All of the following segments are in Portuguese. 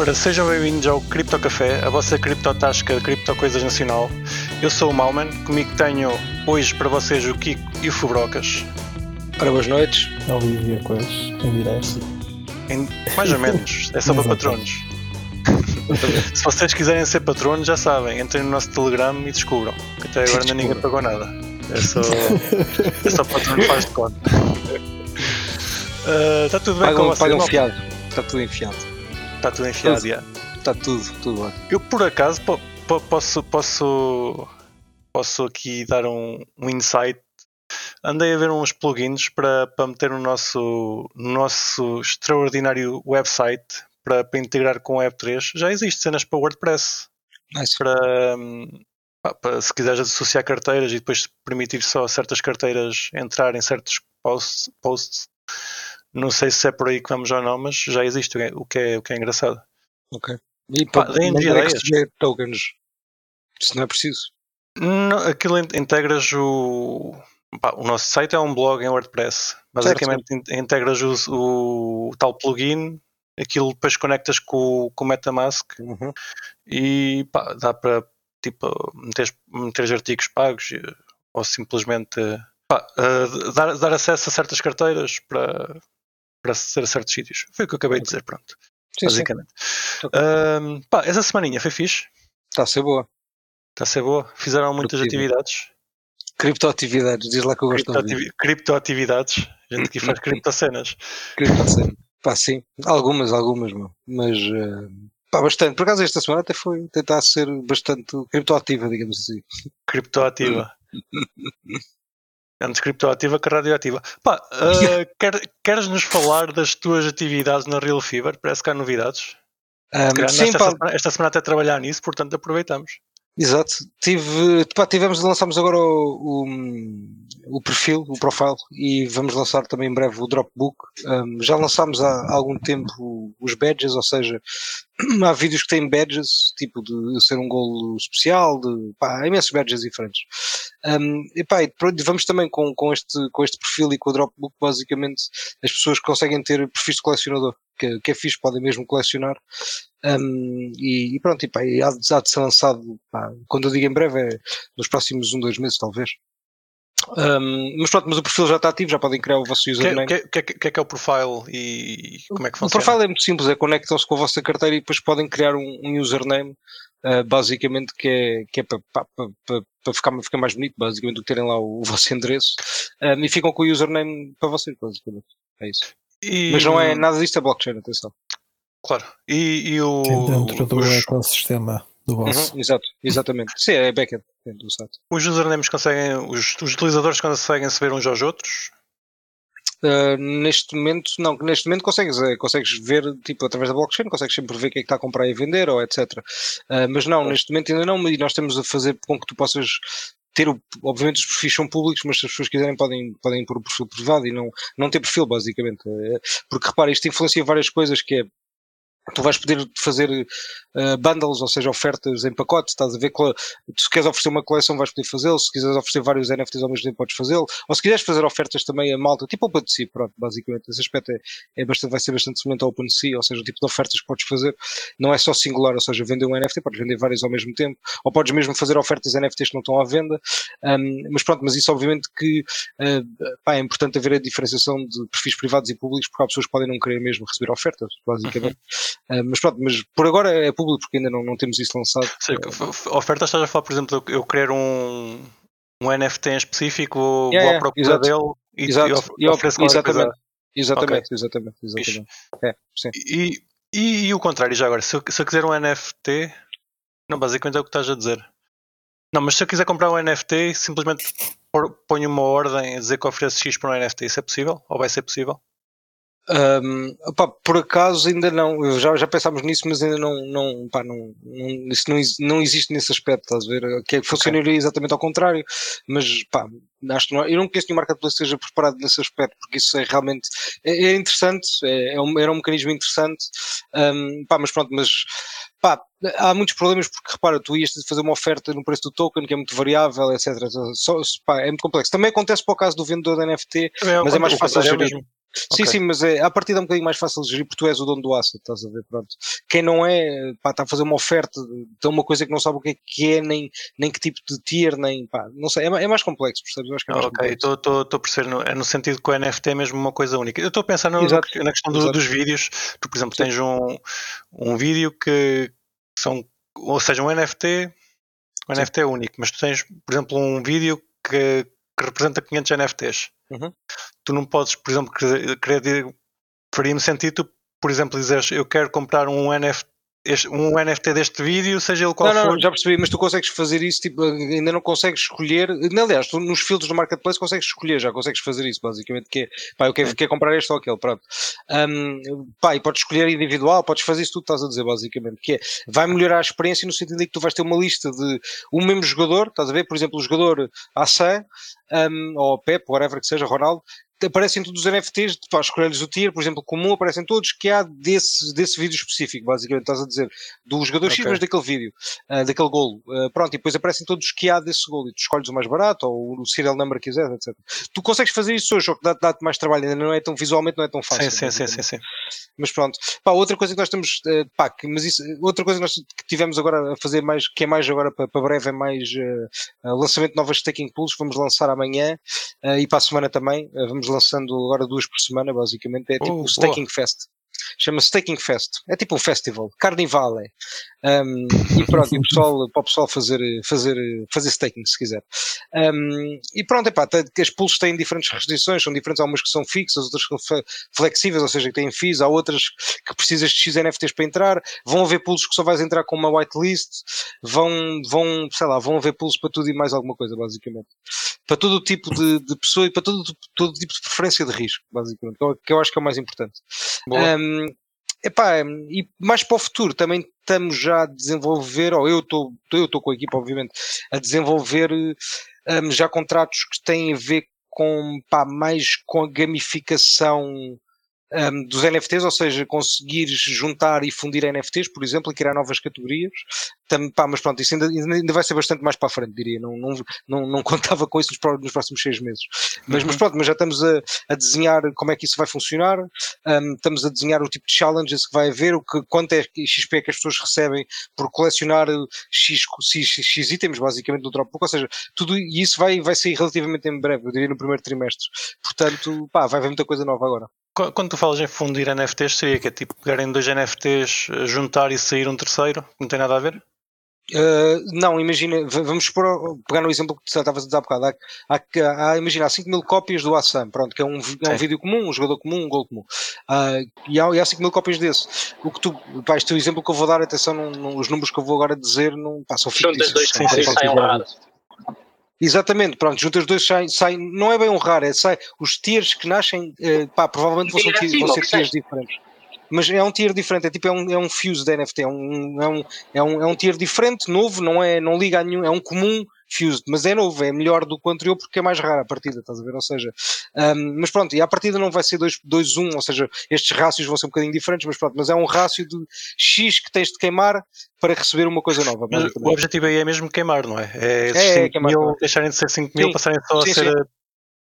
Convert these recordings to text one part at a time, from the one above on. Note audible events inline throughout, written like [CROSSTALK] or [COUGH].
Ora, sejam bem-vindos ao Cripto Café, a vossa criptotasca de cripto coisas nacional. Eu sou o Malman, comigo tenho hoje para vocês o Kiko e o Fubrocas. Ora, boas noites. Ao vivo e a coisas, em direto. Mais ou menos, é só para patronos. [LAUGHS] Se vocês quiserem ser patronos, já sabem, entrem no nosso Telegram e descubram. Que até agora ainda ninguém pagou nada. É só, [LAUGHS] é só patrono faz de conta. Está [LAUGHS] tudo bem com Pagam, vocês? pagam fiado. Está tudo enfiado. Está tudo enfiado, já. Está tudo, tudo lá. Eu por acaso po- po- posso, posso, posso aqui dar um, um insight. Andei a ver uns plugins para, para meter no nosso, no nosso extraordinário website para, para integrar com o Web3. Já existe cenas para WordPress. Nice. Para, hum, para se quiseres associar carteiras e depois permitir só certas carteiras entrar em certos posts, posts. Não sei se é por aí que vamos ou não, mas já existe, o que é- o que é, o é engraçado. Ok. E Pá, para receber tokens. Se não é preciso. Não, aquilo in- integras o. pá, o nosso site é um blog em WordPress. Basicamente in- integras o, o tal plugin, aquilo depois conectas com, o- com o Metamask Uhum. e pá, dá para tipo, meter, meter artigos pagos eh, ou simplesmente pá, eh, dar, dar acesso a certas carteiras para, para certos sítios. Foi o que eu acabei de dizer, pronto. Sim, sim. basicamente. Ok. Ahm, pá, essa semaninha foi fixe. Está a ser boa. Está a ser boa. Fizeram muitas Produtiva. atividades. Criptoatividades. Diz lá que eu gosto de ouvir. Criptoativi- Criptoatividades. A gente aqui faz [LAUGHS] criptocenas. Criptocena. Pá, sim. Algumas, algumas. Mas, eh, pá, bastante. Por acaso esta semana até foi tentar ser bastante criptoativa, digamos assim. Criptoativa. [LAUGHS] Antes criptoativa que radioativa. Pá, ah, [LAUGHS] quer- queres nos falar das tuas atividades na Real Fever? Parece que há novidades. Calhar sim, esta, pá, semana, esta semana até trabalhar nisso, portanto aproveitamos. Exato. Tive, pá, tivemos, lançámos agora o, o, o perfil, o profile, e vamos lançar também em breve o Dropbook. Um, já lançámos há algum tempo os badges, ou seja, [CLEARS THROAT] há vídeos que têm badges, tipo de ser um golo especial, de, pá, há imensos badges diferentes. Um, e pá, e vamos também com, com, este, com este perfil e com o Dropbook, basicamente, as pessoas conseguem ter perfis de colecionador, que, que é fixe, podem mesmo colecionar. Um, e, e pronto, e pá, e há, de, há de ser lançado, pá, quando eu digo em breve, é nos próximos um, dois meses, talvez. Um, mas pronto, mas o perfil já está ativo, já podem criar o vosso O que, username. que, que, que é que é o profile e como é que O funciona? profile é muito simples, é conectam-se com a vossa carteira e depois podem criar um, um username, uh, basicamente, que é, que é para, para, para, para ficar, ficar mais bonito, basicamente, do que terem lá o, o vosso endereço. Um, e ficam com o username para vocês, basicamente. É isso. E- Mas não é nada disto, é blockchain, atenção. Claro. E, e o, dentro do os, ecossistema do vosso. Uhum, exato, exatamente. Sim, é backend dentro do site. os usernames conseguem, os, os utilizadores conseguem se ver uns aos outros? Uh, neste momento, não, neste momento consegues, eh, consegues ver, tipo, através da blockchain, consegues sempre ver o que é que está a comprar e vender, ou etc. Uh, mas não, neste momento ainda não, e nós estamos a fazer com que tu possas ter o, obviamente os perfis são públicos, mas se as pessoas quiserem podem, podem pôr o perfil privado e não, não ter perfil, basicamente. Eh, Porque repara, isto influencia várias coisas que é tu vais poder fazer uh, bundles, ou seja, ofertas em pacotes, estás a ver, se queres oferecer uma coleção vais poder fazê-lo, se quiseres oferecer vários NFTs ao mesmo tempo podes fazê-lo, ou se quiseres fazer ofertas também a malta, tipo OpenSea, pronto, basicamente, esse aspecto é, é bastante, vai ser bastante semelhante ao OpenSea, ou seja, o tipo de ofertas que podes fazer. Não é só singular, ou seja, vender um NFT, podes vender vários ao mesmo tempo, ou podes mesmo fazer ofertas NFTs que não estão à venda, um, mas pronto, mas isso obviamente que uh, pá, é importante haver a diferenciação de perfis privados e públicos, porque há pessoas que podem não querer mesmo receber ofertas, basicamente. [LAUGHS] Uh, mas pronto, mas por agora é público porque ainda não, não temos isso lançado. F- f- ofertas estás a falar, por exemplo, eu, querer um, um NFT em específico, vou, Yeah, à procura exato. dele e, Exato, e e of- ofereço exatamente. coisa. Exatamente, exatamente, exatamente. É. E, e, e o contrário, já agora, se eu, se eu quiser um NFT, não, basicamente é o que estás a dizer. Não, mas se eu quiser comprar um NFT, simplesmente ponho uma ordem a dizer que oferece X para um NFT, isso é possível? Ou vai ser possível? Um, opá, por acaso ainda não, já, já pensámos nisso, mas ainda não, não, não, não, isso não, não existe nesse aspecto, estás a ver? Que é- funcionaria exatamente ao contrário, mas pá, acho que não, eu não conheço nenhum marketplace que esteja preparado nesse aspecto, porque isso é realmente, é, é interessante, é, é um, era um mecanismo interessante, um, pá, mas pronto, mas pá, há muitos problemas porque repara, tu ias fazer uma oferta no preço do token que é muito variável, etc. Só, pá, é muito complexo. Também acontece para o caso do vendedor da NFT, Também Mas é mais fácil contrário gerir. Sim, sim, mas é, a partir é um bocadinho mais fácil de gerir porque tu és o dono do asset, estás a ver? Pronto. Quem não é, pá, está a fazer uma oferta de uma coisa que não sabe o que é que é, nem, nem que tipo de tier, nem pá, não sei, é, é mais complexo, percebes? Eu acho que é mais ok, estou a perceber, no, é no sentido que o NFT é mesmo uma coisa única. Eu estou a pensar no, na questão do, dos vídeos. Tu, por exemplo, tens um, um vídeo que são, ou seja, um NFT, um Sim. NFT é único, mas tu tens, por exemplo, um vídeo que, que representa 500 NFTs. Uhum. Tu não podes, por exemplo, querer, faria-me sentido por exemplo, dizeres eu quero comprar um NFT este, um NFT deste vídeo, seja ele qual não, for. Não, já percebi, mas tu consegues fazer isso, tipo, ainda não consegues escolher. Aliás, tu nos filtros do marketplace consegues escolher, já consegues fazer isso, basicamente, que é, pá, eu quero, quero comprar este ou aquele, pronto. Um, pá, e podes escolher individual, podes fazer isso tudo estás a dizer, basicamente, que é, vai melhorar a experiência no sentido de que tu vais ter uma lista de um mesmo jogador, estás a ver, por exemplo, o jogador AC, um, ou Pep, whatever que seja, Ronaldo, aparecem todos os NFTs, para escolher-lhes o tier, por exemplo, comum, aparecem todos que há desse, desse vídeo específico, basicamente, estás a dizer, do jogador okay. X, mas daquele vídeo, uh, daquele golo. Uh, pronto, e depois aparecem todos que há desse golo, e tu escolhes o mais barato, ou o serial number que quiseres, etc. Tu consegues fazer isso hoje, ou que dá-te dá mais trabalho, ainda não é tão, visualmente não é tão fácil. Sim, sim, sim, sim, Mas pronto. Pá, outra coisa que nós temos, uh, pá, que, mas isso, outra coisa que nós tivemos agora a fazer mais, que é mais agora para, para breve, é mais lançamento de novas staking pools, vamos lançar amanhã, e para a semana também, vamos lançando agora duas por semana, basicamente. É tipo oh, o Staking boa. Fest. Chama-se Staking Fest. É tipo um festival. Carnival é. Um, e pronto, e o pessoal, para o pessoal fazer, fazer, fazer staking, se quiser. Um, e pronto, epá, as pools têm diferentes restrições, são diferentes. Há umas que são fixas, outras que são flexíveis, ou seja, que têm fees. Há outras que precisas de X NFTs para entrar. Vão haver pools que só vais entrar com uma whitelist. Vão, vão, sei lá, vão haver pools para tudo e mais alguma coisa, basicamente. Para todo o tipo de, de pessoa e para todo, todo tipo de preferência de risco, basicamente. Que eu acho que é o mais importante. Um, epá, e mais para o futuro também estamos já a desenvolver, ou eu estou eu estou com a equipa, obviamente, a desenvolver um, já contratos que têm a ver com pá, mais com a gamificação um, dos NFTs, ou seja, conseguir juntar e fundir NFTs, por exemplo, e criar novas categorias. Tam, pá, mas pronto, isso ainda, ainda vai ser bastante mais para a frente, diria. Não, não, não, não [LAUGHS] contava com isso nos, próximos seis meses. Mas, uhum. mas pronto, mas já estamos a, a, desenhar como é que isso vai funcionar, um, estamos a desenhar o tipo de challenges que vai haver, o que, quanto é XP que as pessoas recebem por colecionar X, X, X itens, basicamente, no Dropbook, ou seja, tudo isso vai, vai sair relativamente em breve, eu diria no primeiro trimestre. Portanto, pá, vai haver muita coisa nova agora. Quando tu falas em fundir NFTs, seria que é tipo pegarem dois NFTs, juntar e sair um terceiro? Não tem nada a ver? Uh, não, imagina, vamos por, pegar no exemplo que tu estavas a dizer há bocado. Há, há, há, imagina, há 5 mil cópias do Assam, pronto, que é um, é um vídeo comum, um jogador comum, um gol comum. Uh, e, há, e há 5 mil cópias desse. O que tu, pá, este é o exemplo que eu vou dar, atenção, não, não, os números que eu vou agora dizer não passam fictícios. Dois, sim, sim, saem Exatamente, pronto, juntas dois saem, saem, não é bem um raro, é sai, os tiers que nascem, eh, pá, provavelmente vão ser, tiers, vão ser tiers diferentes. Mas é um tier diferente, é tipo, é um, é um fuse da NFT, é um, é, um, é, um, é um tier diferente, novo, não, é, não liga a nenhum, é um comum Fused, mas é novo, é melhor do que o anterior porque é mais rara a partida, estás a ver? Ou seja, um, mas pronto, e a partida não vai ser 2-1, ou seja, estes rácios vão ser um bocadinho diferentes, mas pronto, mas é um rácio de X que tens de queimar para receber uma coisa nova. o objetivo aí é mesmo queimar, não é? É, é, é queimar, mil, deixarem de ser 5 mil, passarem só sim, a ser. A,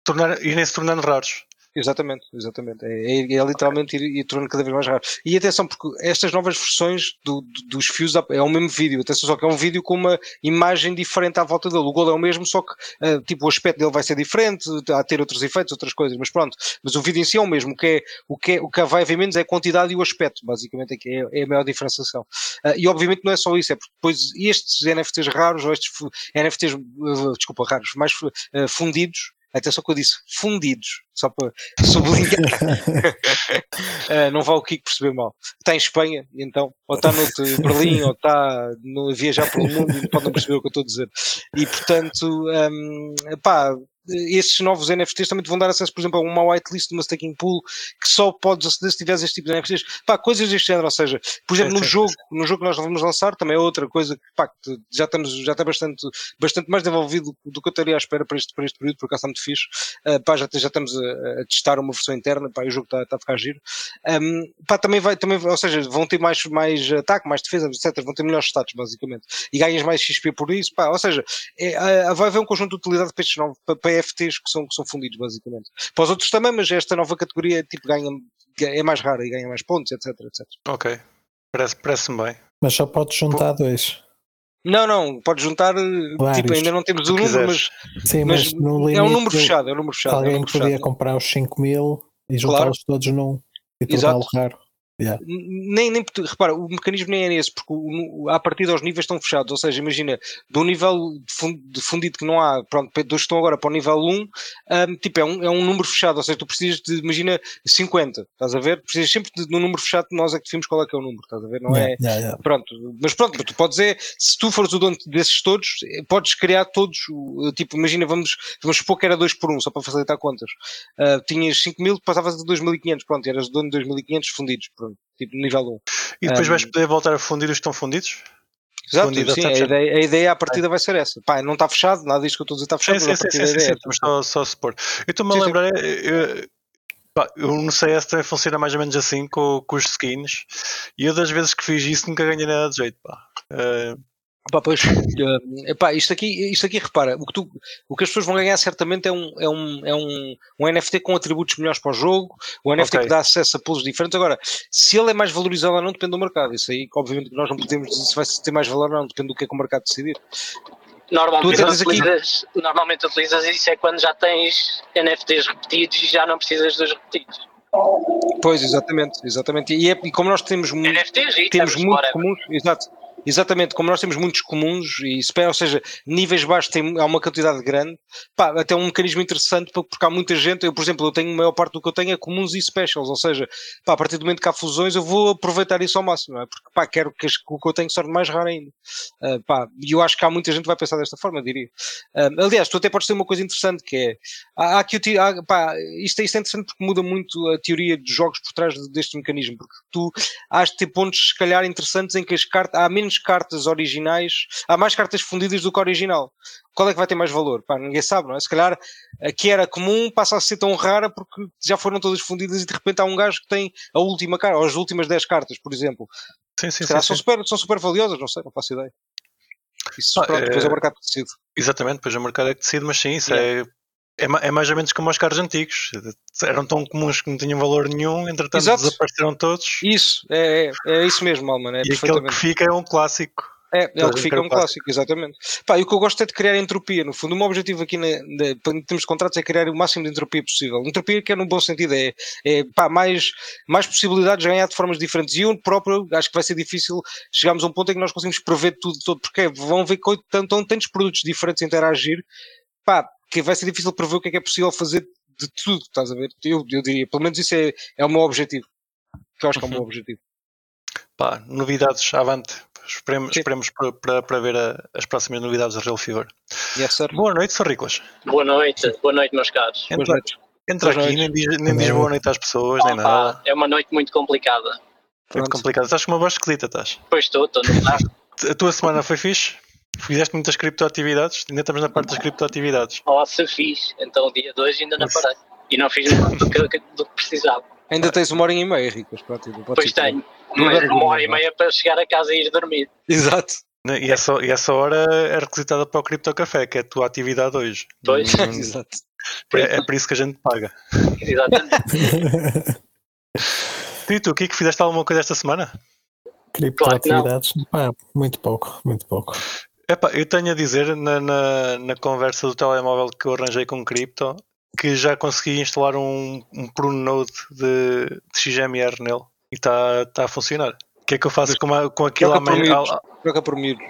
tornar, irem se tornando raros. Exatamente, exatamente. É, é, é literalmente okay. ir, ir tornando cada vez mais raro. E atenção, porque estas novas versões do, do, dos Fuse é o mesmo vídeo, atenção, só que é um vídeo com uma imagem diferente à volta dele. O gol é o mesmo, só que uh, tipo, o aspecto dele vai ser diferente, a ter outros efeitos, outras coisas, mas pronto. Mas o vídeo em si é o mesmo. O que, é, o que, é, o que vai haver menos é a quantidade e o aspecto, basicamente, é, que é, é a maior diferenciação. Uh, e obviamente não é só isso, é porque depois estes NFTs raros, ou estes NFTs, uh, desculpa, raros, mais fundidos, Atenção que eu disse fundidos, só para sublinhar. uh, [LAUGHS] não vá o Kiko perceber mal. Está em Espanha, então, ou está no Berlim, ou está no, a viajar pelo mundo pode não perceber o que eu estou a dizer. E portanto, um, pá, esses novos NFTs também te vão dar acesso, por exemplo, a uma whitelist de uma staking pool que só podes aceder se tiveres este tipo de NFTs. Pá, coisas deste género, ou seja, por exemplo, no jogo, no jogo que nós vamos lançar, também é outra coisa que, pá, já estamos, já está bastante, bastante mais desenvolvido do que eu estaria à espera para este, para este período, por acaso está muito fixe. Uh, pá, já, já estamos a, a, testar uma versão interna, pá, o jogo está, está a ficar giro. Um, pá, também vai, também, ou seja, vão ter mais, mais ataque, mais defesa, etc. Vão ter melhores status, basicamente. E ganhas mais XP por isso, pá, ou seja, é, vai haver um conjunto de utilidade para estes novos, para para FTs que são, que são fundidos, basicamente. Para os outros também, mas esta nova categoria tipo, ganha, é mais rara e ganha mais pontos, etc. etc. Ok. Parece-me parece bem. Mas só podes juntar dois. Não, não, podes juntar. Vários. Tipo, ainda não temos o número, mas, quiseres. Sim, mas mas, no limite é um número fechado. É um número fechado. é um alguém número podia fechado. comprar os 5 mil e juntá-los todos num e torná-lo raro. Yeah. nem, nem, repara, o mecanismo nem é esse, porque o, o, à partida os níveis estão fechados, ou seja, imagina, do nível de fun- de fundido que não há, pronto, dos que estão agora para o nível 1, hum, tipo, é um, é um número fechado, ou seja, tu precisas de, imagina, 50, estás a ver? Precisas sempre de, de um número fechado, nós é que definimos qual é que é o número, estás a ver? Não é, Yeah, yeah, yeah. Pronto, mas pronto, tu podes é, se tu fores o dono desses todos, eh, podes criar todos, o- tipo, imagina, vamos, vamos supor que era 2 por 1, um, só para facilitar contas. Ah, tinhas 5 mil, passavas de 2.500, pronto, eras dono de 2.500 fundidos, pronto, tipo nível 1. E depois Um, vais poder voltar a fundir os que estão fundidos? Exato, sim, a ideia, a ideia à partida vai ser essa. Pá, não está fechado, nada disto que eu estou a dizer está fechado, sim, mas sim, a sim, sim, é sim, essa. mas só, só supor. Eu estou-me a lembrar, eu, pá, eu no CS também funciona mais ou menos assim com, com os skins e eu das vezes que fiz isso nunca ganhei nada de jeito, pá. Eh, Pá, pois, eh, epá, isto aqui, isto aqui, repara, o que, tu, o que as pessoas vão ganhar certamente é um, é um, é um, um NFT com atributos melhores para o jogo, o NFT Ok. que dá acesso a pools diferentes. Agora, se ele é mais valorizado ou não, depende do mercado. Isso aí, obviamente, nós não podemos dizer se vai ter mais valor ou não, depende do que é que o mercado decidir. Normalmente tens aqui- utilizas, normalmente utilizas isso é quando já tens NFTs repetidos e já não precisas dos repetidos. Pois, exatamente, exatamente. E, é, e como nós temos muito. NFTs temos muito comuns, exato. Exatamente, como nós temos muitos comuns, e ou seja, níveis baixos tem, há uma quantidade grande, pá, até um mecanismo interessante porque há muita gente, eu por exemplo, eu tenho a maior parte do que eu tenho é comuns e specials, ou seja, pá, a partir do momento que há fusões eu vou aproveitar isso ao máximo, é? porque pá, quero que o que eu tenho sorte mais raro ainda. Ah, pá, e eu acho que há muita gente que vai pensar desta forma, diria. Ah, aliás, tu até podes ter uma coisa interessante que é, há, há há, pá, isto, é- isto é interessante porque muda muito a teoria dos jogos por trás de- deste mecanismo, porque tu has de ter pontos, se calhar, interessantes em que as cartas, há menos cartas originais, há mais cartas fundidas do que original. Qual é que vai ter mais valor? Pá, ninguém sabe, não é? Se calhar a que era comum passa a ser tão rara porque já foram todas fundidas e de repente há um gajo que tem a última carta, ou as últimas 10 cartas, por exemplo. sim, sim, sim, são super, são super valiosas, não sei, não faço ideia. Isso, Ah, pronto, depois é é- o mercado que decide. Exatamente, depois o mercado é que decide, mas sim, isso Yeah. é, é, é mais ou menos como os carros antigos. Eram tão comuns que não tinham valor nenhum, entretanto Exato. desapareceram todos. Isso, é, é, é isso mesmo, Alman, é E aquele que fica é um clássico. É, é o que fica querem um clássico. clássico, exatamente. Pá, e o que eu gosto é de criar entropia. No fundo, o meu objetivo aqui na, na, em termos de contratos é criar o máximo de entropia possível. Entropia que é no bom sentido, é, é pá, mais, mais possibilidades de ganhar de formas diferentes. E eu próprio acho que vai ser difícil chegarmos a um ponto em que nós conseguimos prever tudo todo, porque vão ver que estão tantos produtos diferentes interagir, pá, que vai ser difícil prever o que é que é possível fazer de tudo, estás a ver? Eu, eu diria, pelo menos isso é, é o meu objetivo. Que eu acho que é o meu Uhum. objetivo. Pá, novidades, avante. Esperemos, Sim. esperemos para, para, para ver a- as próximas novidades da Real Fever. Yes, sir. Boa noite, Sr. Riclas. Boa noite, boa noite, meus caros. Entra, noites. entra Boas aqui, nem diz, nem diz Boa boa noite às pessoas, nem Opa, nada. é uma noite muito complicada. Muito Pronto. complicado. Estás com uma voz esquisita, estás? Pois estou, estou no. [LAUGHS] A tua semana foi fixe? Fizeste muitas criptoatividades? Ainda estamos na parte das criptoatividades. Se fiz. Então o dia de hoje ainda não parei. E não fiz nada do que, do que precisava. Ainda tens uma hora e meia, Ricas, Pois tenho. Mas é uma hora e meia para chegar a casa e ir dormir. Exato. E essa, e essa hora é requisitada para o Cripto Café, que é a tua atividade hoje. Pois. Não- [LAUGHS] Exato. É, é por isso que a gente paga. Exatamente. [LAUGHS] E tu, o que é que fizeste alguma coisa esta semana? Criptoatividades? Pá, muito pouco, muito pouco. Epá, eu tenho a dizer na, na, na conversa do telemóvel que eu arranjei com cripto que já consegui instalar um, um Pronode de, de XMR nele e está tá a funcionar. O que é que eu faço com, a- com aquilo Troca por amanhã? miúdos. Troca por miúdos.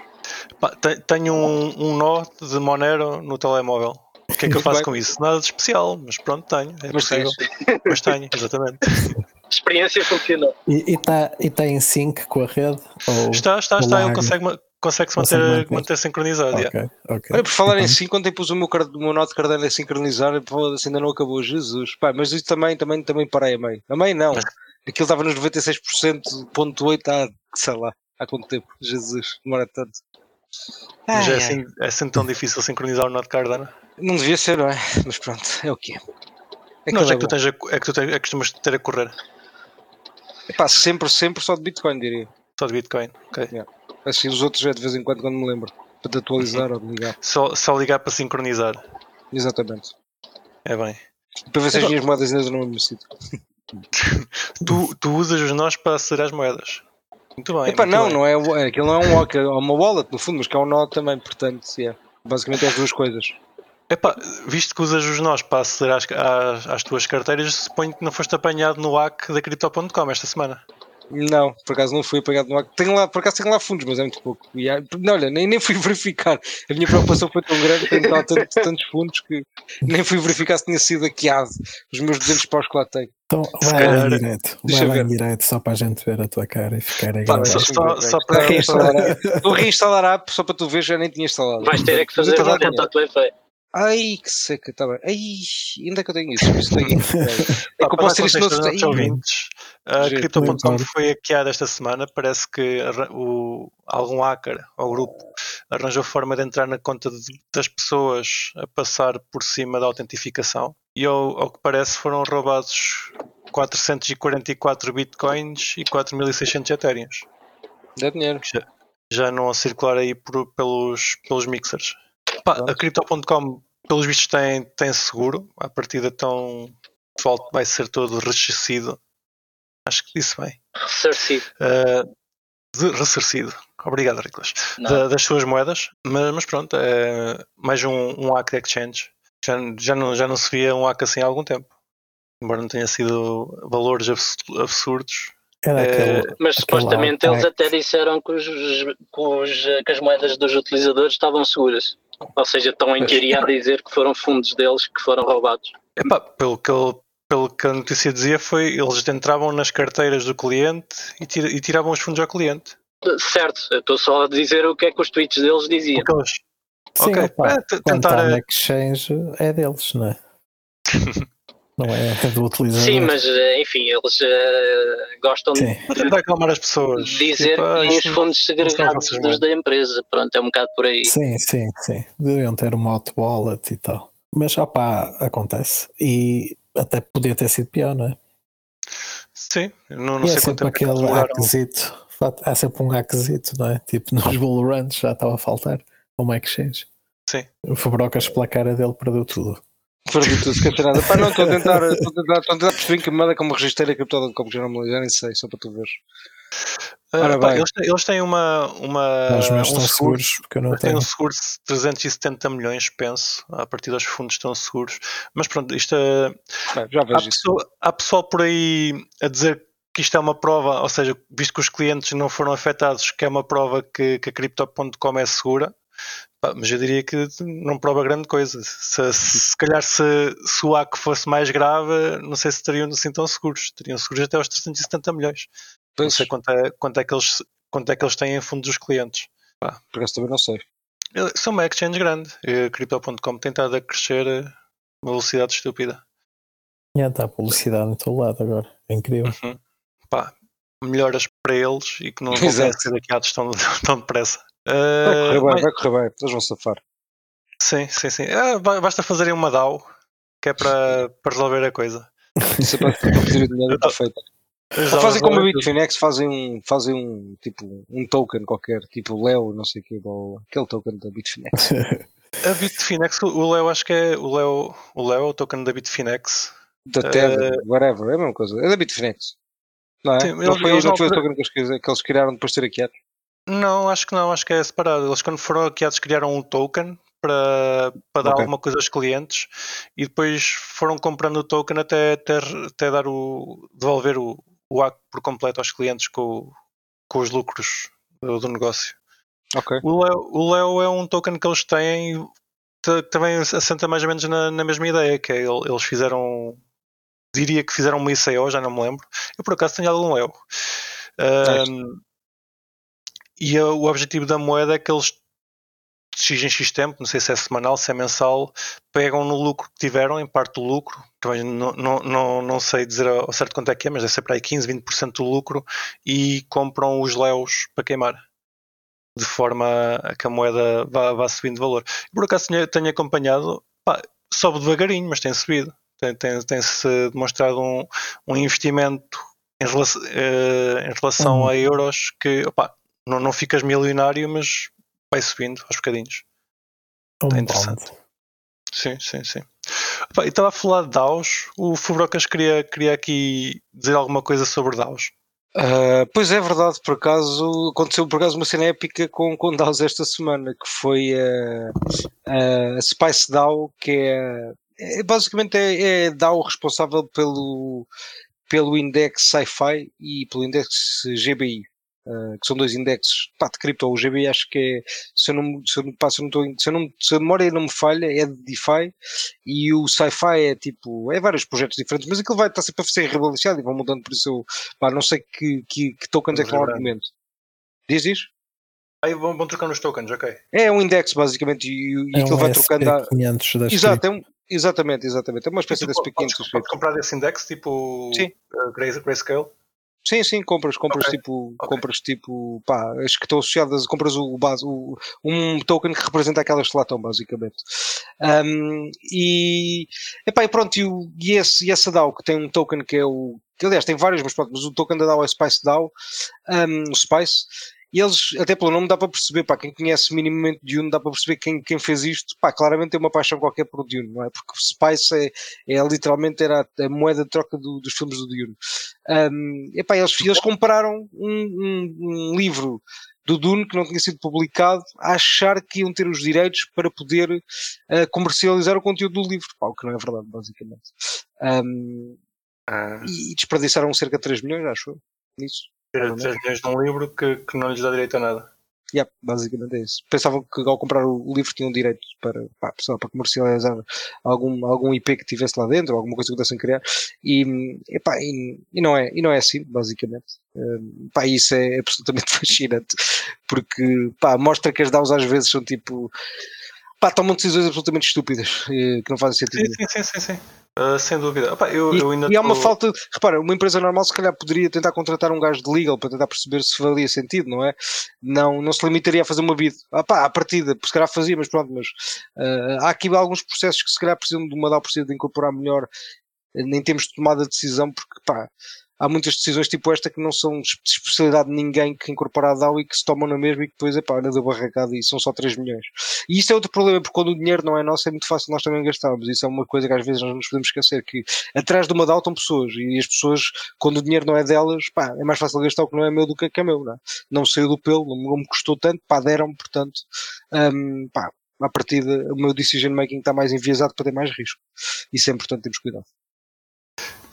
Tenho um, um nó de Monero no telemóvel. O que é que eu faço bem. com isso? Nada de especial, mas pronto, tenho. É Mas possível. tens. Mas tenho, exatamente. A [LAUGHS] experiência funcionou. E está e tá em sync com a rede? Ou... Está, está, está. Ele consegue, consegue-se Consegue manter, manter. manter sincronizado. yeah. Ok, ok. Olha, por falar em Então, si, quando eu pus o meu, card- o meu nó de Cardano a sincronizar, foda-se, ainda não acabou. Jesus. Pá, mas isso também, também, também parei a meio. A meio não. Aquilo estava nos 96,8 há, sei lá, há quanto tempo? Jesus, demora tanto. Mas Ai, é ai. assim, é assim tão difícil sincronizar o nó de Cardano. Não devia ser, não é? Mas pronto, é o que é. É Não, que é que tu tens a, é que tu tens, é que costumas ter a correr. Pá, sempre, sempre só de Bitcoin, diria. Só de Bitcoin. ok. Assim, os outros é de vez em quando, quando me lembro. Para atualizar ou de ligar. Só, só ligar para sincronizar. Exatamente. É bem. Para ver se as minhas moedas ainda no mesmo sítio. Tu, tu usas os nós para acelerar as moedas. Muito bem. Epá, muito não, bem. não é, aquilo não é um wallet, é uma wallet no fundo, mas que é um nó também, portanto, yeah. basicamente é as duas coisas. Epá, visto que usas os nós para acelerar as, às, às tuas carteiras, suponho que não foste apanhado no hack da Crypto.com esta semana. Não, por acaso não fui apanhado no acto. Tenho lá, por acaso tenho lá fundos, mas é muito pouco. E, há- não, olha, nem, nem fui [LAUGHS] verificar. A minha preocupação foi tão grande, tenho lá tanto- tantos fundos que nem fui verificar se tinha sido hackeado os meus 200 paus que lá tenho. Então vai lá em direto. Deixa Vai lá ver. em direto só para a gente ver a tua cara e ficar a Pá, gravar. Só, só, só para. reinstalar a- app só para tu ver, já nem tinha instalado. Vais ter é que fazer uma tô lá Ai, que seca, está bem. Ai, ainda é que eu tenho isso. isso tenho. [LAUGHS] É que eu posso ter dar isso no contexto aos nossos Ai, ouvintes, a Giro. Crypto.com foi hackeada esta semana. Parece que o, algum hacker ou grupo arranjou forma de entrar na conta de- das pessoas a passar por cima da autentificação. E ao, ao que parece foram roubados 444 bitcoins e 4.600 ethereums. Dá dinheiro. já não a circular aí por- pelos, pelos mixers. Pá, a Crypto.com, pelos vistos, tem, tem seguro. A partida tão default vai ser todo ressarcido. Acho que disse bem. Ressarcido. Uh, de- ressarcido. Obrigado, Riclas. Não. Da- das suas moedas. Mas, mas pronto, é mais um, um hack de exchange. Já, já, não, já não se via um hack assim há algum tempo. Embora não tenha sido valores abs- absurdos. Era É, aquele. Mas Aquele supostamente eles até disseram que, os, que os- que as moedas dos utilizadores estavam seguras. Ou seja, estão em teoria a dizer que foram fundos deles que foram roubados. Epá, pelo que, ele- pelo que a notícia dizia foi eles entravam nas carteiras do cliente e, tira- e tiravam os fundos ao cliente. Certo, eu estou só a dizer o que é que os tweets deles diziam. Eles, Sim, ok, opa, é, tentar, na exchange é deles, não é? [LAUGHS] não é do utilizador. Sim, mas eh, enfim, eles eh, gostam Sim. para tentar acalmar as de pessoas. dizer Tipo, ah, que os isto- fundos segregados dos da empresa. Pronto, é um bocado por aí. Sim, sim, sim. Deviam ter uma hot wallet e tal. Mas opá, acontece. E até podia ter sido pior, não é? Sim, não, não e é sei sempre é que aquele hackzito. Há sempre um hackzito, não é? Tipo [LAUGHS] nos bull runs já estava a faltar. Uma exchange. Sim. O Fabrocas pela cara dele perdeu tudo. Perdi tudo. Pá, não, estou a [LAUGHS] tentar, estou a tentar, estou a tentar perceber em que moeda como registrei a cripto.com, que já não me já nem sei, só para tu veres. Ah, Ora pá, eles, têm- eles têm uma, uma Os meus um estão seguro, seguros porque eu não têm tenho. um seguro de 370 milhões, penso. A partir dos fundos estão seguros. Mas pronto, isto é, já há, vejo isso. pessoa- há pessoal por aí a dizer que isto é uma prova, ou seja, visto que os clientes não foram afetados, que é uma prova que, que a Crypto.com é segura. Pá, mas eu diria que não prova grande coisa. Se, se calhar se, se o hack fosse mais grave, não sei se estariam assim tão seguros. Estariam seguros até aos 370 milhões. Não Pois, sei quanto é, quanto é, que, eles, quanto é que eles têm em fundos dos clientes. por acaso também não sei. São uma exchange grande. E a Crypto.com tem estado a crescer a uma velocidade estúpida. Já está a publicidade em todo lado agora. É incrível. Uhum. Pá, melhoras para eles e que não vão Exato. ser hackeados tão, tão depressa. Vai Uh, correr bem, mas- vai correr bem, eles vão safar. sim, sim, sim. Ah, ba- basta fazerem uma DAO que é para, [LAUGHS] para resolver a coisa. Isso é para, pedir o [LAUGHS] dinheiro está feito. Ou fazem como a. Bitfinex, fazem um, fazem um, tipo, um token qualquer, tipo Leo, não sei o que, aquele token da Bitfinex. A Bitfinex, o Leo acho que é o Leo, o Leo, o token da Bitfinex. Da Tether, whatever, é a mesma coisa. É da Bitfinex. Não é? Sim, não foi, eles não foi o token que eles, que eles criaram depois de ter hackeado. Não, acho que não, acho que é separado. Eles quando foram hackeados criaram um token para, para dar Ok. alguma coisa aos clientes e depois foram comprando o token até, até, até dar o, devolver o, o hack por completo aos clientes com, com os lucros do, do negócio. Ok. O Leo, é um token que eles têm e ta- também assenta mais ou menos na, na mesma ideia, que é ele- eles fizeram diria que fizeram uma ICO, já não me lembro. Eu por acaso tenho algum Leo. Ahm, e o objetivo da moeda é que eles de X em X tempo, não sei se é semanal, se é mensal, pegam no lucro que tiveram, em parte do lucro, também não, não, não, sei dizer ao certo quanto é que é, mas é sempre aí 15, 20% do lucro e compram os leos para queimar. De forma a que a moeda vá, vá subindo de valor. Por acaso tenho, tenho acompanhado, pá, sobe devagarinho, mas tem subido. Tem- tem- Tem-se demonstrado um, um investimento em relação, eh, em relação Uhum. a euros que opá, não, não ficas milionário, mas vai subindo aos bocadinhos. Um É interessante. bond. Sim, sim, sim. Pá, estava a falar de DAOs. O Fubrocas queria, queria aqui dizer alguma coisa sobre DAOs. Uh, pois é verdade, por acaso aconteceu por acaso uma cena épica com, com DAOs esta semana, que foi a, a Spice DAO, que é, é basicamente é, é DAO responsável pelo, pelo index Sci-Fi e pelo index GBI. Uh, que são dois indexes pá, de cripto, o GB acho que é, se eu não, se eu, pá, se eu não, se, eu não se a memória não me falha, é de DeFi e o Sci-Fi é tipo, é vários projetos diferentes, mas aquilo vai estar sempre a ser rebalanceado e vão mudando, por isso eu pá, não sei que, que, que tokens é que estão no argumento. Diz isso? Aí vão, vão trocar nos tokens, ok. É um index basicamente e, e É aquilo um vai trocando. a- SP500 das Exato, é um, exatamente, exatamente. É uma espécie de Tu SP500. podes, podes comprar desse index, tipo Sim. uh, Gray- Grayscale. Sim, sim, compras, compras Ok, tipo, ok. compras tipo, pá, as que estão associadas, compras o base, o, um token que representa aquelas que lá estão, basicamente. Um, e, epá, e pronto, e, o- e, esse, e essa DAO que tem um token que é o, que aliás tem vários, mas pronto, mas o token da DAO é Spice DAO, um, o Spice, e eles, até pelo nome dá para perceber, pá, quem conhece minimamente Dune dá para perceber quem, quem fez isto, pá, claramente tem uma paixão qualquer por Dune, não é? Porque Spice é, é literalmente era a, a moeda de troca do- dos filmes do Dune. Um, epá, eles, eles compraram um, um- um livro do Dune que não tinha sido publicado a achar que iam ter os direitos para poder uh, comercializar o conteúdo do livro, pá, o que não é verdade, basicamente. Um, Ah, e desperdiçaram cerca de 3 milhões, acho eu, nisso. Ter 3 milhões num livro que, que não lhes dá direito a nada. Yeah, basicamente é isso. Pensavam que ao comprar o, livro tinham direito para, pá, lá, para comercializar algum, algum IP que tivesse lá dentro, alguma coisa que pudessem criar, e, epá, e, e não é, e não é assim, basicamente. Um, pá, isso é absolutamente [LAUGHS] fascinante, porque pá, mostra que as DAOs às vezes são tipo. Pá, tomam decisões absolutamente estúpidas eh, que não fazem sentido. Sim, sim, sim, sim. Ah, sem dúvida. Opa, eu, E, eu e há uma falta, repara, uma empresa normal se calhar poderia tentar contratar um gajo de legal para tentar perceber se valia sentido, não é? Não, não se limitaria a fazer uma bid. Ah, pá, à partida, se calhar fazia, mas pronto, mas ah, há aqui alguns processos que se calhar precisam de uma DAO precisa de incorporar melhor em termos de tomada de decisão, porque pá, há muitas decisões tipo esta que não são de especialidade de ninguém que incorpora a DAO e que se tomam na mesma e que depois, epá, anda da barracada e são só 3 milhões. E isso é outro problema, porque quando o dinheiro não é nosso é muito fácil nós também gastarmos. Isso é uma coisa que às vezes nós nos podemos esquecer, que atrás de uma DAO estão pessoas e as pessoas, quando o dinheiro não é delas, pá, é mais fácil gastar o que não é meu do que que é meu, não é? Não saiu do pelo, não me custou tanto, pá, deram portanto, hum, pá, à partida o meu decision making está mais enviesado para ter mais risco. Isso é importante, temos cuidado.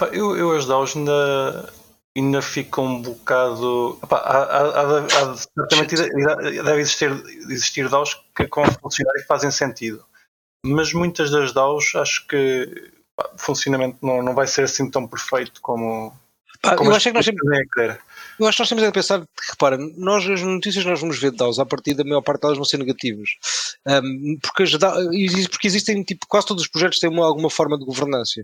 Eu, eu as DAOs ainda, ainda fico um bocado. Há, há, há, há certamente deve existir, existir DAOs que com funcionar e que fazem sentido. Mas muitas das DAOs acho que pá, o funcionamento não, não vai ser assim tão perfeito como. Pá, como eu acho é que nós a querer. Eu acho que nós temos é de pensar que, repara, nós as notícias nós vamos ver de DAOs, à partida, a maior parte delas vão ser negativas. Um, porque, as DAO- e- porque existem, tipo, quase todos os projetos têm uma, alguma forma de governança.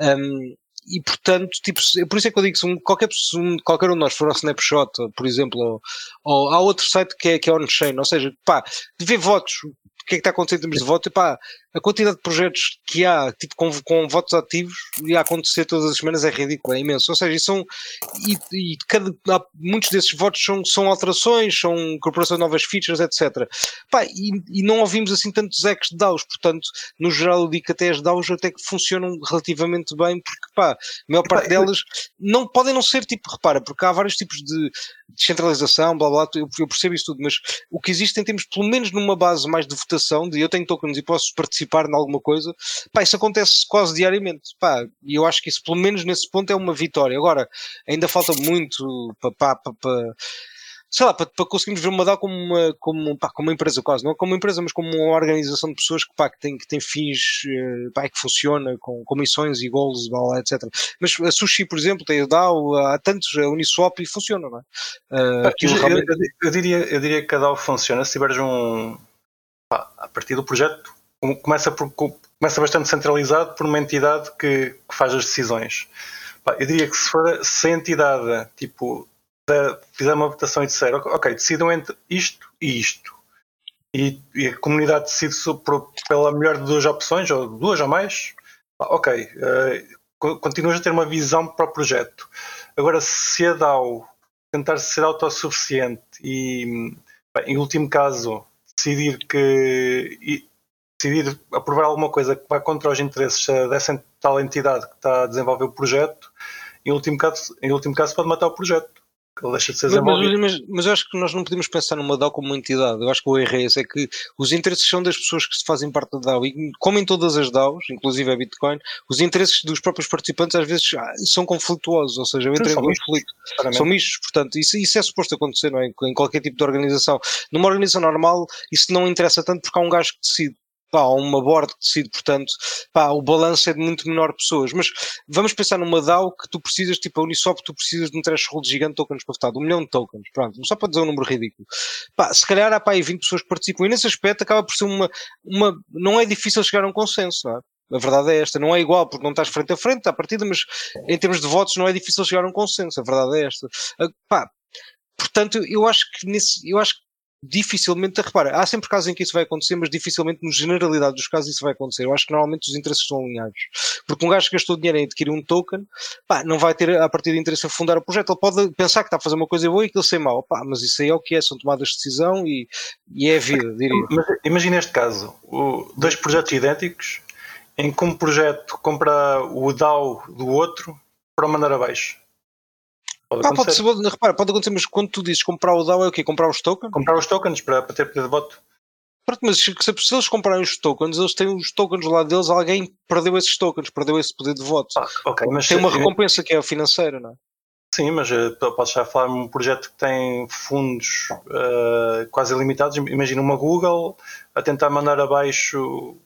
Um, e portanto, tipo, por isso é que eu digo, se um- qualquer, um- qualquer um de nós for ao Snapshot, por exemplo, ou, ou há outro site que é, que é on-chain, ou seja, pá, ver votos, o que é que está acontecendo em termos de voto, e pá, a quantidade de projetos que há, tipo, com, com votos ativos, e a acontecer todas as semanas é ridículo, é imenso. Ou seja, são, e, e cada, há- muitos desses votos são, são alterações, são incorporação de novas features, etc. Pá, e, e não ouvimos assim tantos ecos de DAOs, portanto, no geral eu digo que até as DAOs até que funcionam relativamente bem, porque pá, a maior parte delas não, podem não ser tipo, repara, porque há vários tipos de descentralização, blá blá, eu, eu percebo isso tudo, mas o que existe em termos, pelo menos numa base mais de votação, de eu tenho tokens e posso participar em alguma coisa, pá, isso acontece quase diariamente, pá, e eu acho que isso, pelo menos nesse ponto, é uma vitória. Agora, ainda falta muito para, sei lá, para, para conseguirmos ver uma DAO como uma, como, pá, como uma empresa quase, não como uma empresa, mas como uma organização de pessoas que, pá, que, tem, que tem fins, eh, pá, que funciona com, com missões e goals, blá, etc. Mas a Sushi, por exemplo, tem a DAO, há tantos, a Uniswap e funciona, não é? Aquilo eu, realmente- eu- eu diria, eu diria que a DAO funciona se tiveres um. a partir do projeto, começa, por- com- começa bastante centralizado por uma entidade que, que faz as decisões. Eu diria que se, for, se a entidade tipo, da- fizer uma votação e disser ok, decidam entre isto e isto. E, e a comunidade decide por- pela melhor de duas opções, ou duas ou mais, ok, co- continuas a ter uma visão para o projeto. Agora, se a DAO tentar ser autossuficiente e, bem, em último caso, decidir que, decidir aprovar alguma coisa que vai contra os interesses eh, dessa tal entidade que está a desenvolver o projeto, em último caso, em último caso pode matar o projeto. Que ele deixa de ser desenvolvido. Mas, mas, mas eu acho que nós não podemos pensar numa DAO como uma entidade. Eu acho que o erro é esse, é que os interesses são das pessoas que fazem parte da DAO. E como em todas as DAOs, inclusive a Bitcoin, os interesses dos próprios participantes às vezes ah, são conflituosos, ou seja, entram em são conflito. claramente. São mistos, portanto, isso, isso é suposto acontecer, é? Em qualquer tipo de organização. Numa organização normal, isso não interessa tanto porque há um gajo que decide. Pá, uma board que decide, portanto, pá, o balanço é de muito menor pessoas. Mas vamos pensar numa DAO que tu precisas, tipo a Uniswap, tu precisas de um threshold gigante de tokens para votar, de um milhão de tokens, pronto, só para dizer um número ridículo. Pá, se calhar há pá, aí 20 pessoas que participam, e nesse aspecto acaba por ser uma, uma. Não é difícil chegar a um consenso, não é? A verdade é esta, não é igual porque não estás frente a frente à partida, mas em termos de votos não é difícil chegar a um consenso, a verdade é esta. Ah, Pá, portanto, eu acho que nesse, eu acho que dificilmente, repara, há sempre casos em que isso vai acontecer, mas dificilmente, na generalidade dos casos, isso vai acontecer. Eu acho que normalmente os interesses são alinhados. Porque um gajo que gastou dinheiro em adquirir um token, pá, não vai ter a partir de interesse a fundar o projeto. Ele pode pensar que está a fazer uma coisa boa e que ele ser mau. Pá, mas isso aí é o que é, são tomadas de decisão e, e é a vida, diria. Mas imagina este caso: dois projetos idênticos, em que um projeto compra o DAO do outro para o mandar abaixo. Pode pode, acontecer. ser, repara, pode acontecer, mas quando tu dizes comprar o DAO é o quê? Comprar os tokens? Comprar os tokens para, para ter poder de voto. Pronto, mas se, se eles comprarem os tokens, eles têm os tokens lá deles, alguém perdeu esses tokens, perdeu esse poder de voto. Ah, ok, mas Tem uma recompensa que é a financeira, não é? Sim, mas eh, podes já falar de um projeto que tem fundos eh, quase ilimitados. Imagina uma Google a tentar mandar abaixo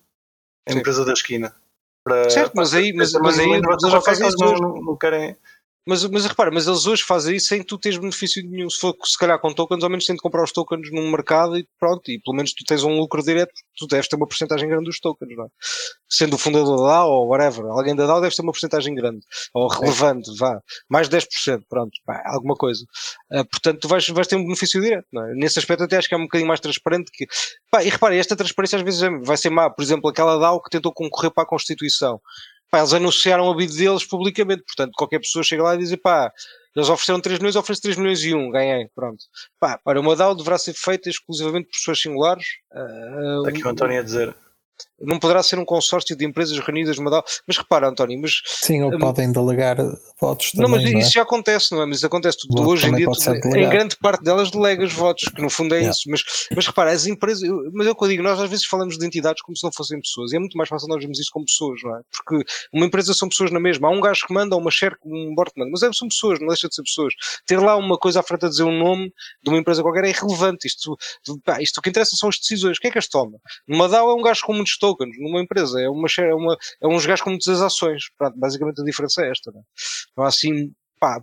a Sim. empresa da esquina. Para, Certo, mas aí- mas- para- mas aí não, não querem. Mas, mas repara, mas eles hoje fazem isso sem tu teres benefício nenhum. Se for se calhar com tokens, ao menos têm de comprar os tokens num mercado e pronto, e pelo menos tu tens um lucro direto, tu deves ter uma porcentagem grande dos tokens, não é? Sendo o fundador da DAO ou whatever, alguém da DAO deve ter uma porcentagem grande, ou relevante, vá, mais 10%, pronto, pá, alguma coisa. Ah, portanto, tu vais, vais ter um benefício direto, não é? Nesse aspecto até acho que é um bocadinho mais transparente que, pá, e repara, esta transparência às vezes é- vai ser má, por exemplo, aquela DAO que tentou concorrer para a Constituição. Pá, eles anunciaram a bid deles publicamente, portanto, qualquer pessoa chega lá e diz, pá, eles ofereceram 3 milhões, oferece 3 milhões e 1, ganhei, pronto. Pá, olha, uma DAO deverá ser feita exclusivamente por pessoas singulares, ah, Está aqui o António a dizer. Não poderá ser um consórcio de empresas reunidas numa DAO. Mas repara, António, mas, Sim, ou Hum. podem delegar votos não, também, mas não é? isso já acontece, não é? Mas isso acontece tudo. Voto Hoje em dia, ser em grande parte delas delegas votos, que no fundo é Yeah. isso. Mas, mas repara, as empresas, eu- mas é o que eu digo, nós às vezes falamos de entidades como se não fossem pessoas, e é muito mais fácil nós vermos isso como pessoas, não é? Porque uma empresa são pessoas na mesma. Há um gajo que manda, uma share, um board que manda, mas é, são pessoas, não deixa de ser pessoas. Ter lá uma coisa à frente a dizer um nome de uma empresa qualquer é irrelevante. Isto, pá, isto o que interessa são as decisões. Quem é que as toma? Numa DAO é um gajo com muitos tokens, numa empresa é uma é, uma, é uns gajos com muitas ações. Pronto, basicamente a diferença é esta, não é? Não há assim, pá,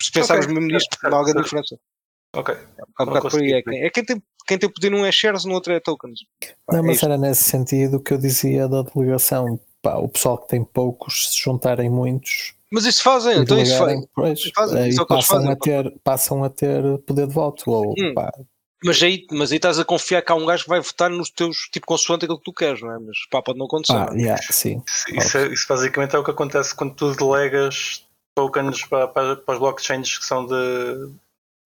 se pensarmos Ok, mesmo nisto, não há grande certo. diferença. Ok. É um por aí. É é quem tem, quem tem poder num é shares, no outro é tokens. Pá, Não, é mas isto. era nesse sentido que eu dizia da delegação. Pá, o pessoal que tem poucos, se juntarem muitos Mas isso fazem, e então isso pois, fazem, aí isso é o que eles passam, fazem. a ter, passam a ter poder de voto. Ou, Hum. pá, Mas aí, mas aí estás a confiar que há um gajo que vai votar nos teus, tipo, consoante aquilo que tu queres, não é? Mas pá, pode não acontecer. não é? yeah, sim. Isso, isso, é- isso basicamente é o que acontece quando tu delegas tokens para, para, para os blockchains que são de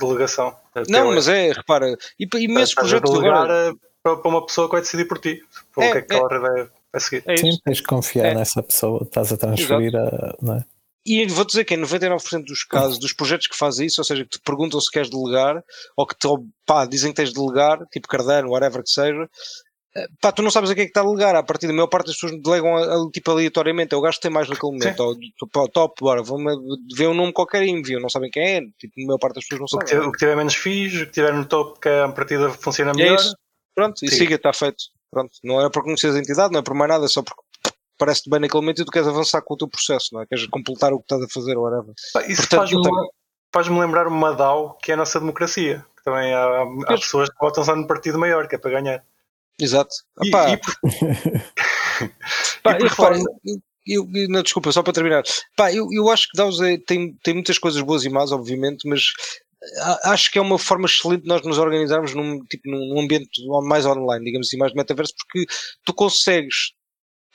delegação. Não, mas é, repara, e Estás a projetos agora. eh, para, para uma pessoa que vai decidir por ti. Ou É, o que é que é. ela vai, vai seguir. É Sim, tens de confiar É. nessa pessoa, estás a transferir a. Não é? E vou dizer que em 99% dos casos, dos projetos que fazem isso, ou seja, que te perguntam se queres delegar, ou que te, pá, dizem que tens de delegar, tipo Cardano, whatever que seja, eh, pá, tu não sabes a que é que está a delegar. A partir da maior parte das pessoas delegam a- a- tipo aleatoriamente. É o gajo que tem mais naquele momento. Ou, tipo, top, bora, vão ver um nome qualquer e enviam. Não sabem quem é. Tipo, a maior parte das pessoas não O que, sabem. tiver, o que tiver menos FIIs, o que tiver no topo, que a partida funciona E é melhor. isso. Pronto, e Sim. siga, está feito. Pronto, não é por conhecer a entidade, não é por mais nada, é só porque parece-te bem naquele momento e tu queres avançar com o teu processo, não é? Queres completar o que estás a fazer, whatever. Isso faz-me faz-me lembrar uma DAO que é a nossa democracia. Que também há, há pessoas que votam só no partido maior, que é para ganhar. Exato. E, [LAUGHS] Pá, e por- e e repara, eu, eu- não, desculpa, só para terminar. Pá, eu, eu acho que DAOs é- tem, tem muitas coisas boas e más, obviamente, mas acho que é uma forma excelente de nós nos organizarmos num, tipo, num ambiente mais online, digamos assim, mais metaverso, porque tu consegues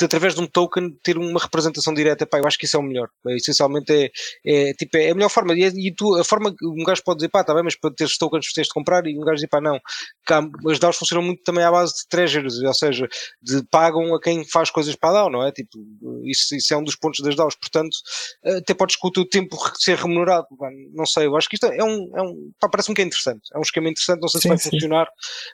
através de um token ter uma representação direta, pá, eu acho que isso é o melhor. Essencialmente é, é, tipo, é a melhor forma. E, é, e tu, a forma que um gajo pode dizer, pá, tá bem, mas para ter os tokens tens de comprar, e um gajo diz, pá, não. Cá, as DAOs funcionam muito também à base de treasuries, ou seja, de pagam a quem faz coisas para a DAO, não é? Tipo, isso, isso é um dos pontos das DAOs, portanto, até podes com o teu tempo ser remunerado, pá, não sei, eu acho que isto é um, é um pá, parece-me que é interessante, é um esquema interessante, não sei sim, se vai sim. funcionar,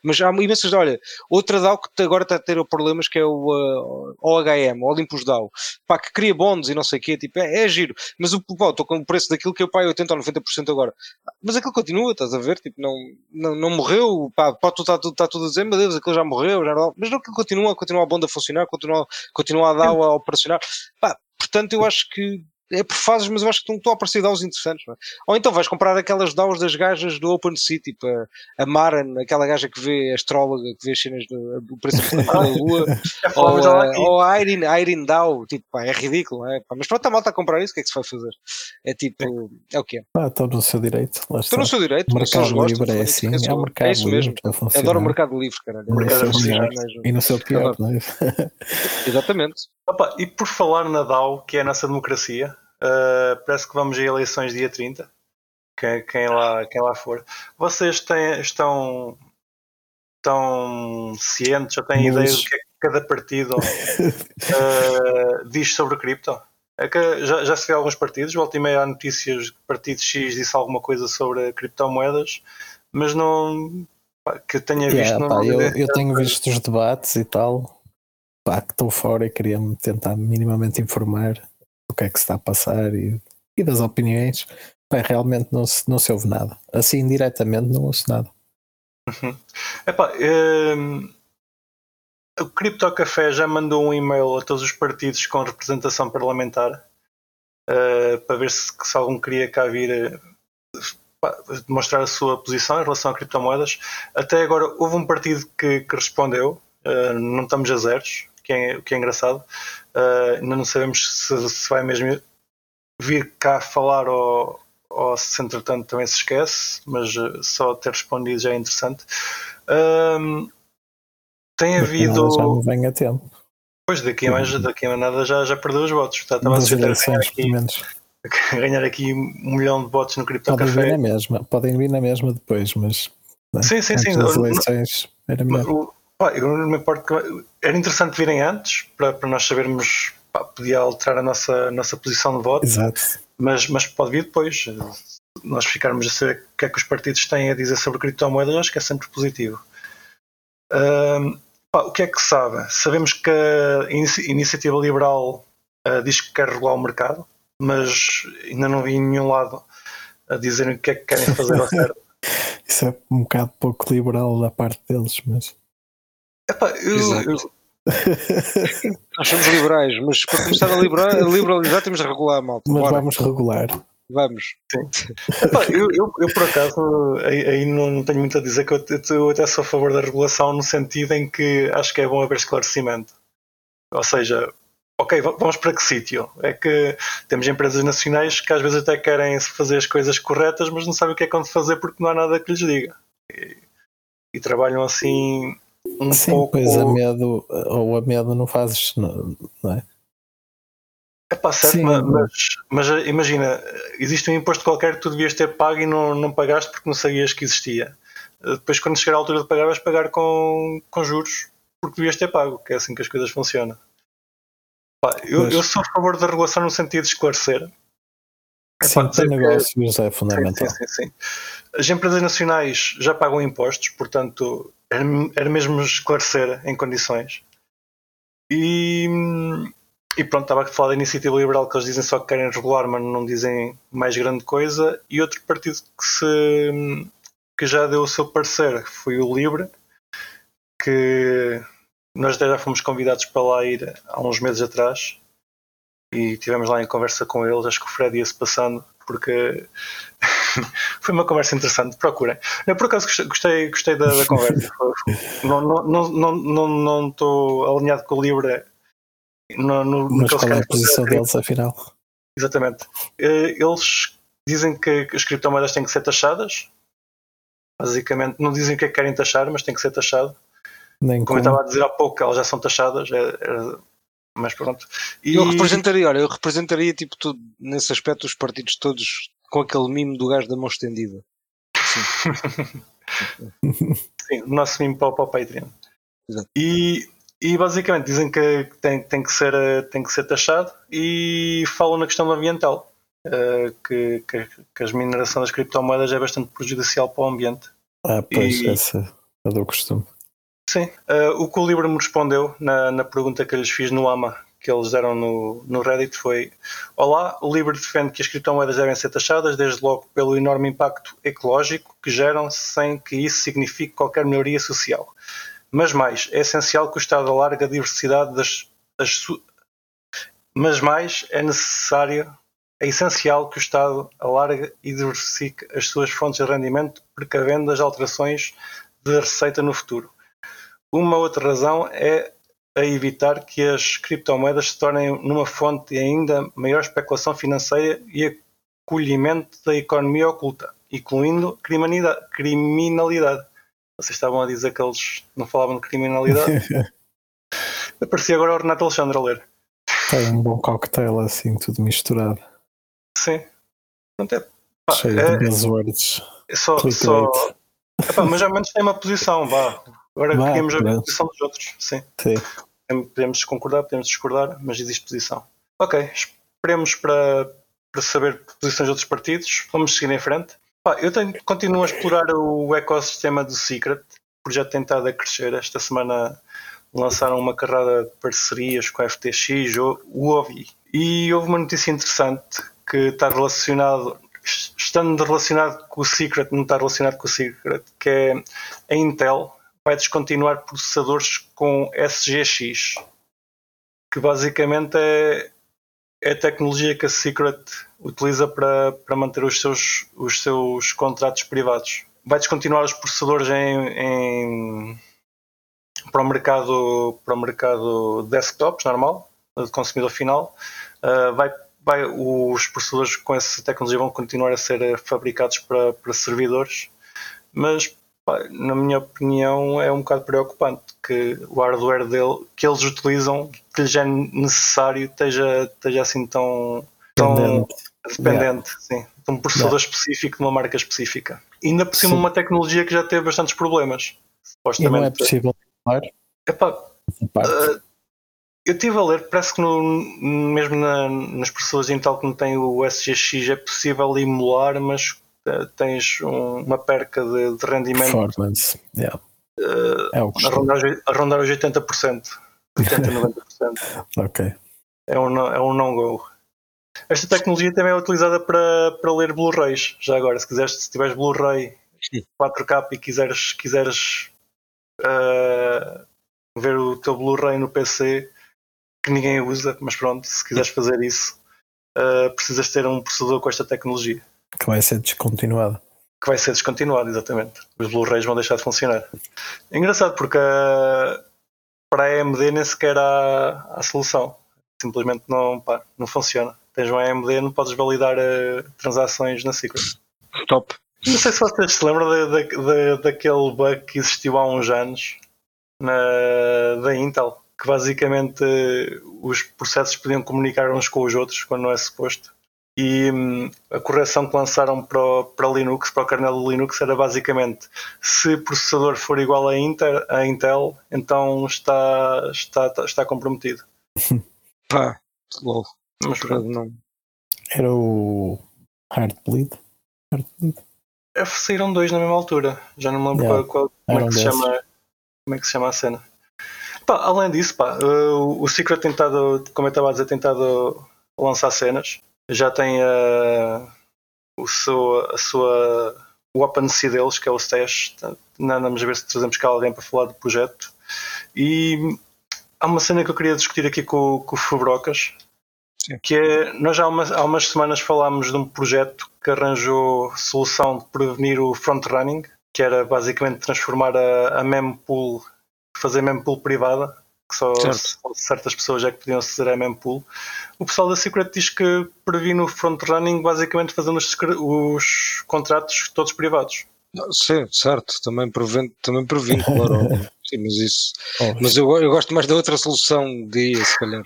mas há imensas, olha, outra DAO que agora está a ter problemas que é o uh, OHM, Olympus DAO, pá, que cria bonds e não sei o quê, tipo, é, é giro, mas o pá, estou com o preço daquilo que eu pai 80 ou 90% agora, mas aquilo continua, estás a ver, tipo, não, não, não morreu, pá, pode estar tudo, está tudo a dizer, meu Deus, aquilo já morreu, já não, mas não, aquilo continua, continua a bonda a funcionar, continua, continua a DAO a operacionar, pá, portanto eu acho que é por fases, mas eu acho que estão, a aparecer DAOs interessantes. É? Ou então vais comprar aquelas DAOs das gajas do OpenSea, tipo a, a Maran, aquela gaja que vê a astróloga, que vê as cenas do, do preço da [LAUGHS] lua, ou, a, ou a Irene, Irene DAO, tipo, pá, é ridículo, é? Pá, mas pronto, a malta a comprar isso, o que é que se vai fazer? É tipo, é o que é. Ah, estão no seu direito. Estão no seu direito, o mercado livre é assim, é, o mercado é isso mesmo. Adoro o mercado livre, caralho. O mercado e no seu pior, não é? Exatamente. Opa, e por falar na DAO, que é a nossa democracia, Uh, parece que vamos a eleições dia 30. Quem, quem, lá, quem lá for. Vocês têm, estão, estão cientes, já têm Mas... ideia do que, é que cada partido uh, [LAUGHS] diz sobre cripto? É que já, já se vê alguns partidos, volta e meia há notícias que partido X disse alguma coisa sobre criptomoedas, mas não que eu tenha visto. Yeah, pá, eu, eu tenho visto os debates e tal, pá, que estou fora e queria-me tentar minimamente informar o que é que se está a passar e, e das opiniões, bem, realmente não se, não se ouve nada. Assim, diretamente, não ouço nada. Uhum. Epá, um, o Cripto Café já mandou um e-mail a todos os partidos com representação parlamentar uh, para ver se, se, algum queria cá vir uh, demonstrar a sua posição em relação a criptomoedas. Até agora houve um partido que, que respondeu, uh, não estamos a zeros, que é, que é engraçado. Uh, ainda não sabemos se, se, vai mesmo vir cá falar ou, ou se entretanto também se esquece, mas uh, só ter respondido já é interessante. Uh, tem havido. Já não vem a tempo. Pois daqui a, mais, daqui a nada já, já perdeu os votos. Estava a ganhar aqui, [LAUGHS] ganhar aqui um milhão de votos no Cripto podem Café. Vir na mesma, podem vir na mesma depois, mas. Né? Sim, sim, sim. As eleições era melhor. Pá, eu não me importo. Era interessante virem antes para, para nós sabermos. Pá, podia alterar a nossa, nossa posição de voto. Exato. Mas, mas pode vir depois. Nós ficarmos a saber o que é que os partidos têm a dizer sobre criptomoedas, acho que é sempre positivo. Um, pá, o que é que sabe? Sabemos que a Iniciativa Liberal uh, diz que quer regular o mercado, mas ainda não vi em nenhum lado a dizerem o que é que querem fazer ao [LAUGHS] certo. Isso é um bocado pouco liberal da parte deles, mas. Epá, eu, eu... [LAUGHS] Nós somos liberais, mas para começar a liberar, liberalizar [LAUGHS] temos de regular, malta. Mas Bora. vamos regular. Vamos. Epá, eu, eu, eu, por acaso aí, aí, não tenho muito a dizer que eu, eu até sou a favor da regulação no sentido em que acho que é bom haver esclarecimento. Ou seja, ok, vamos para que sítio? É que temos empresas nacionais que às vezes até querem fazer as coisas corretas, mas não sabem o que é que vão fazer porque não há nada que lhes diga. E, e trabalham assim um Sim, pouco. pois a medo, ou a medo não fazes, não, não é? É pá, certo, Sim, mas, mas, mas, imagina, existe um imposto qualquer que tu devias ter pago e não, não pagaste porque não sabias que existia. Depois, quando chegar à altura de pagar, vais pagar com, com juros porque devias ter pago, que é assim que as coisas funcionam. Pá, eu, mas... eu sou a favor da regulação no sentido de esclarecer. É sim, negócios é fundamental. Sim, sim, sim, As empresas nacionais já pagam impostos, portanto, era, mesmo esclarecer em condições. E, e pronto, estava a falar da iniciativa liberal que eles dizem só que querem regular, mas não dizem mais grande coisa. E outro partido que, se, que já deu o seu parecer foi o Libre, que nós já fomos convidados para lá ir há uns meses atrás e tivemos lá em conversa com eles. Acho que o Fred ia-se passando porque [LAUGHS] foi uma conversa interessante, procurem. Eu, por acaso gostei, gostei da, da conversa. não [LAUGHS] estou não, não, não, não alinhado com o Libra no, no, Mas qual é a posição deles, afinal? Exatamente. Eh, eles dizem que as criptomoedas têm que ser taxadas. Basicamente, não dizem o que é que querem taxar, mas tem que ser taxado. Nem como, como eu estava a dizer há pouco, elas já são taxadas. É, é, Mas pronto. E... Eu representaria, olha, eu representaria tipo tudo, nesse aspecto os partidos todos com aquele mimo do gajo da mão estendida. Sim. [LAUGHS] Sim, o nosso mimo para, para o Patreon. Exato. E, e basicamente dizem que tem, tem, que ser, tem que ser taxado e falam na questão ambiental. Uh, que, que, que, a mineração das criptomoedas é bastante prejudicial para o ambiente. Ah, pois, e, essa é do costume. Sim, uh, o que o Libra me respondeu na, na pergunta que eu lhes fiz no AMA, que eles deram no, no Reddit, foi: Olá, o Libra defende que as criptomoedas devem ser taxadas, desde logo pelo enorme impacto ecológico que geram, sem que isso signifique qualquer melhoria social. Mas mais, é essencial que o Estado alargue a diversidade das, das mas mais é necessário é essencial que o Estado alargue e diversifique as suas fontes de rendimento, precavendo as alterações de receita no futuro. Uma outra razão é a evitar que as criptomoedas se tornem numa fonte de ainda maior especulação financeira e acolhimento da economia oculta, incluindo criminalidade. Vocês estavam a dizer que eles não falavam de criminalidade? [LAUGHS] Aparecia agora o Renato Alexandre a ler. Tem um bom cocktail assim, tudo misturado. Sim. Pronto, é, pá, Cheio é, de buzzwords. É só, só, epá, mas ao menos tem uma posição, vá. Agora Vai, queremos a posição dos outros. Sim. Sim. Podemos concordar, podemos discordar, mas existe posição. Ok, esperemos para, para saber posições de outros partidos. Vamos seguir em frente. Pá, eu tenho, continuo a explorar o ecossistema do Secret. O projeto tem estado a crescer. Esta semana lançaram uma carrada de parcerias com a FTX, o OVI. E houve uma notícia interessante que está relacionado, estando relacionado com o Secret, não está relacionado com o Secret, que é a Intel vai descontinuar processadores com SGX, que basicamente é, é a tecnologia que a Secret utiliza para, para manter os seus, os seus contratos privados. Vai descontinuar os processadores em, em para o mercado para o mercado desktops normal, de consumidor final, uh, vai vai, os processadores com essa tecnologia vão continuar a ser fabricados para, para servidores, mas na minha opinião é um bocado preocupante que o hardware dele, que eles utilizam, que lhes é necessário, esteja, esteja assim tão, tão dependente, dependente yeah. sim, de um processador yeah. específico, de uma marca específica. E ainda por cima sim. uma tecnologia que já teve bastantes problemas. Supostamente. E não é possível Epá, uh, eu estive a ler, parece que no, mesmo na, nas pessoas Intel que não têm o SGX é possível emular, mas tens um, uma perca de, de rendimento. Performance, yeah. Uh, é o a, rondar, a rondar os 80%, 80, 90%. ok. É um, é um não-go. Esta tecnologia também é utilizada para, para ler Blu-rays. Já agora, se quiseres, se tiveres Blu-ray 4K e quiseres, quiseres uh, ver o teu Blu-ray no PC, que ninguém usa, mas pronto, se quiseres fazer isso, uh, precisas ter um processador com esta tecnologia. Que vai ser descontinuado. Que vai ser descontinuado, exatamente. Os Blu-rays vão deixar de funcionar. É engraçado porque uh, para a AMD nem sequer há, há solução. Simplesmente não, pá, não funciona. Tens um AMD, não podes validar uh, transações na Secret. Top. Não sei se vocês se lembram de, de, de, daquele bug que existiu há uns anos na, da Intel que basicamente os processos podiam comunicar uns com os outros quando não é suposto. E hum, a correção que lançaram para, para Linux, para o kernel do Linux, era basicamente se o processador for igual a, Inter, a Intel, então está, está, está comprometido. [LAUGHS] Pá, logo. Mas pronto. Não. Era o Heartbleed? Heartbleed? É, saíram dois na mesma altura. Já não me lembro yeah. qual, qual, como, é que se chama, como é que se chama a cena. Pá, além disso, pá, uh, o Secret tem como eu estava a dizer, tem estado a lançar cenas. Já tem uh, o seu, a sua o OpenSea deles, que é o Stash. Andamos a ver se trazemos cá alguém para falar do projeto. E há uma cena que eu queria discutir aqui com, com o Fubrocas, que é, nós já há umas, há umas semanas falámos de um projeto que arranjou solução de prevenir o front-running, que era basicamente transformar a, a mempool fazer mempool privada, que só certas pessoas é que podiam fazer a mempool. O pessoal da Secret diz que previne o front-running basicamente fazendo os, os, contratos todos privados. Sim, certo, também previne, também previne claro. [LAUGHS] Sim, mas isso. Mas eu, eu gosto mais da outra solução de IA, se calhar.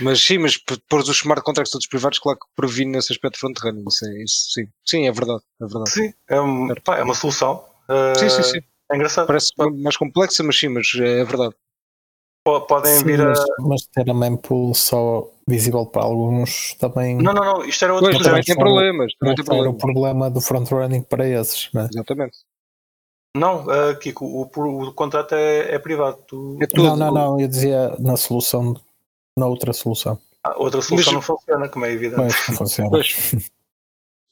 Mas sim, mas pôr os smart contracts todos privados, claro que previne nesse aspecto front-running. Isso, é, isso sim. Sim, é verdade. É verdade. Sim, é, um- pá, é uma solução. Uh, Sim, sim, sim. É engraçado. Parece mais complexa, mas sim, mas é verdade. Po- Podem sim, vir a. mas, mas ter a mempool só visível para alguns também Não, não, não. Isto era outra Pois, também tem problemas. Também tem era o problema do front-running para esses, né? Exatamente. Não, uh, Kiko, o, o, o contrato é, é privado. Tu- É tudo. Não, não, não, eu dizia na solução, na outra solução. a outra solução Mas- não funciona, como é evidente. Mas não funciona. Pois. [LAUGHS]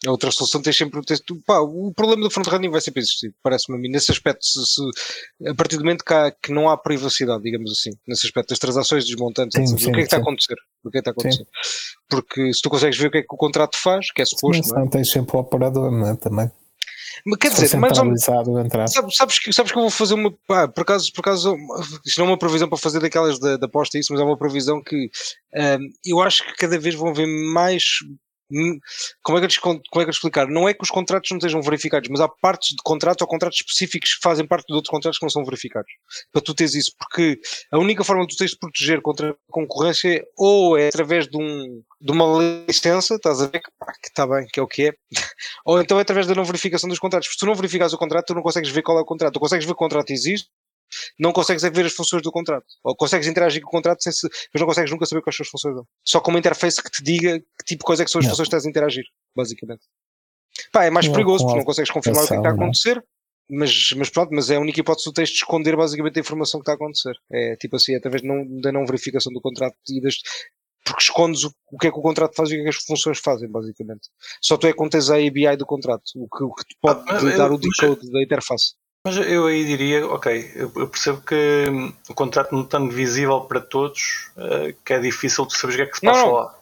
A outra solução tem sempre. Pá, o problema do front-running vai sempre existir, parece-me a mim. Nesse aspecto, se, se- a partir do momento que, há- que não há privacidade, digamos assim, nesse aspecto das transações desmontantes, Sim, etc. sim, o que é que está a sim. acontecer? O que é que está a acontecer? Porque se tu consegues ver o que é que o contrato faz, que é suposto, Mas não é? não tens sempre o operador, né? Também. Mas quer dizer, mais ou menos. Sabes, que, sabes que eu vou fazer uma. Por acaso, por acaso, isto não é uma previsão para fazer daquelas da, da aposta, isso, mas é uma previsão que ahm, eu acho que cada vez vão haver mais. Como é, que eu como é que eu explicar? Não é que os contratos não estejam verificados, mas há partes de contratos ou contratos específicos que fazem parte de outros contratos que não são verificados. Para tu teres isso, porque a única forma de tu tens de proteger contra a concorrência ou é através de, um, de uma licença, estás a ver que que está bem, que é o que é, [LAUGHS] ou então é através da não verificação dos contratos. Porque se tu não verificas o contrato, tu não consegues ver qual é o contrato. Tu consegues ver que o contrato existe, não consegues é ver as funções do contrato. Ou consegues interagir com o contrato, sem se, mas não consegues nunca saber quais são as funções dele. Só com uma interface que te diga que tipo de coisa é que são as Não. funções que estás a interagir, basicamente. Pá, é mais Não, perigoso, porque não consegues confirmar o que é que está a aplicação, não é? acontecer. Mas, mas pronto, mas é a única hipótese do texto de esconder basicamente a informação que está a acontecer. É tipo assim, é através não, da não verificação do contrato e das, porque escondes o, o que é que o contrato faz e o que é que as funções fazem, basicamente. Só tu é que contens a ABI do contrato, o que, o que te pode Ah, mas eu- dar o decode da interface. Mas eu aí diria, ok, eu, percebo que hum, o contrato não estando visível para todos, uh, que é difícil de saber o que é que se passa não. lá.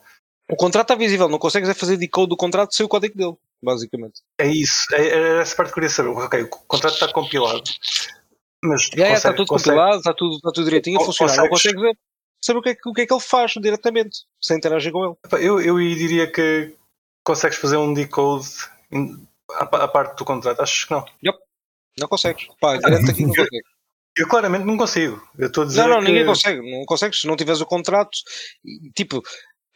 O contrato está visível, não consegues é fazer decode do contrato sem o código dele, basicamente. É isso, é, é essa parte que eu queria saber. Ok, o contrato está compilado, mas Já, já, está consegue- tudo consegue- compilado, está tudo, está tudo direitinho a funcionar. Não consegues- consegues ver, saber o que, é que, o que é que ele faz diretamente, sem interagir com ele. Eu, eu aí diria que consegues fazer um decode à, à parte do contrato. Acho que não. Não consegues. Pá, direto aqui não consegues. [LAUGHS] Eu claramente não consigo. Eu estou a dizer Não, não, que ninguém consegue. Não consegues. Se não tiveres o contrato, tipo,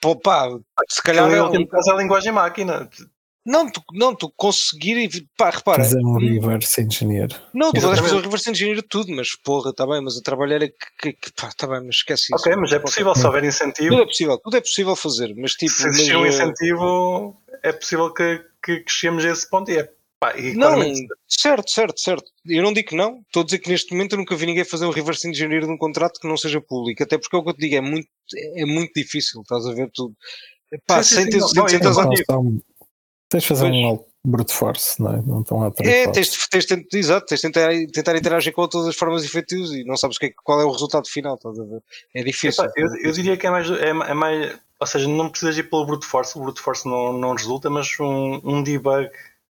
pô, pá, se calhar. Aquilo, é um- caso, é a linguagem máquina. Não, tu, não, tu conseguir. e- Pá, repara. Fazer um reverse engineer. Não, tu podes fazer o reverse engineer de tudo, mas porra, está bem, mas a trabalhar é que, que, que pá, está bem, mas esquece isso. Ok, mas é possível, se houver incentivo. Tudo é possível, tudo é possível fazer, mas tipo. se existir um incentivo, é possível que, que, que cheguemos a esse ponto e é. Pá, e Não, claramente- certo, certo, certo. Eu não digo que não. Estou a dizer que neste momento eu nunca vi ninguém fazer um reverse engineer de um contrato que não seja público. Até porque é o que eu te digo, é muito, é muito difícil, estás a ver tudo. Pá, Sim, sim, sem sim, ter. Então, tens de fazer Pois. um brute force, não é? Não estão a É, tens, de- tens, de tentar- exato, tens de tentar, tentar interagir com todas as formas efetivas e não sabes que é, que- qual é o resultado final, estás a ver? É difícil. Epá, eu, eu diria que é mais, é, é mais. Ou seja, não precisas ir pelo brute force, o brute force não, não resulta, mas um, um debug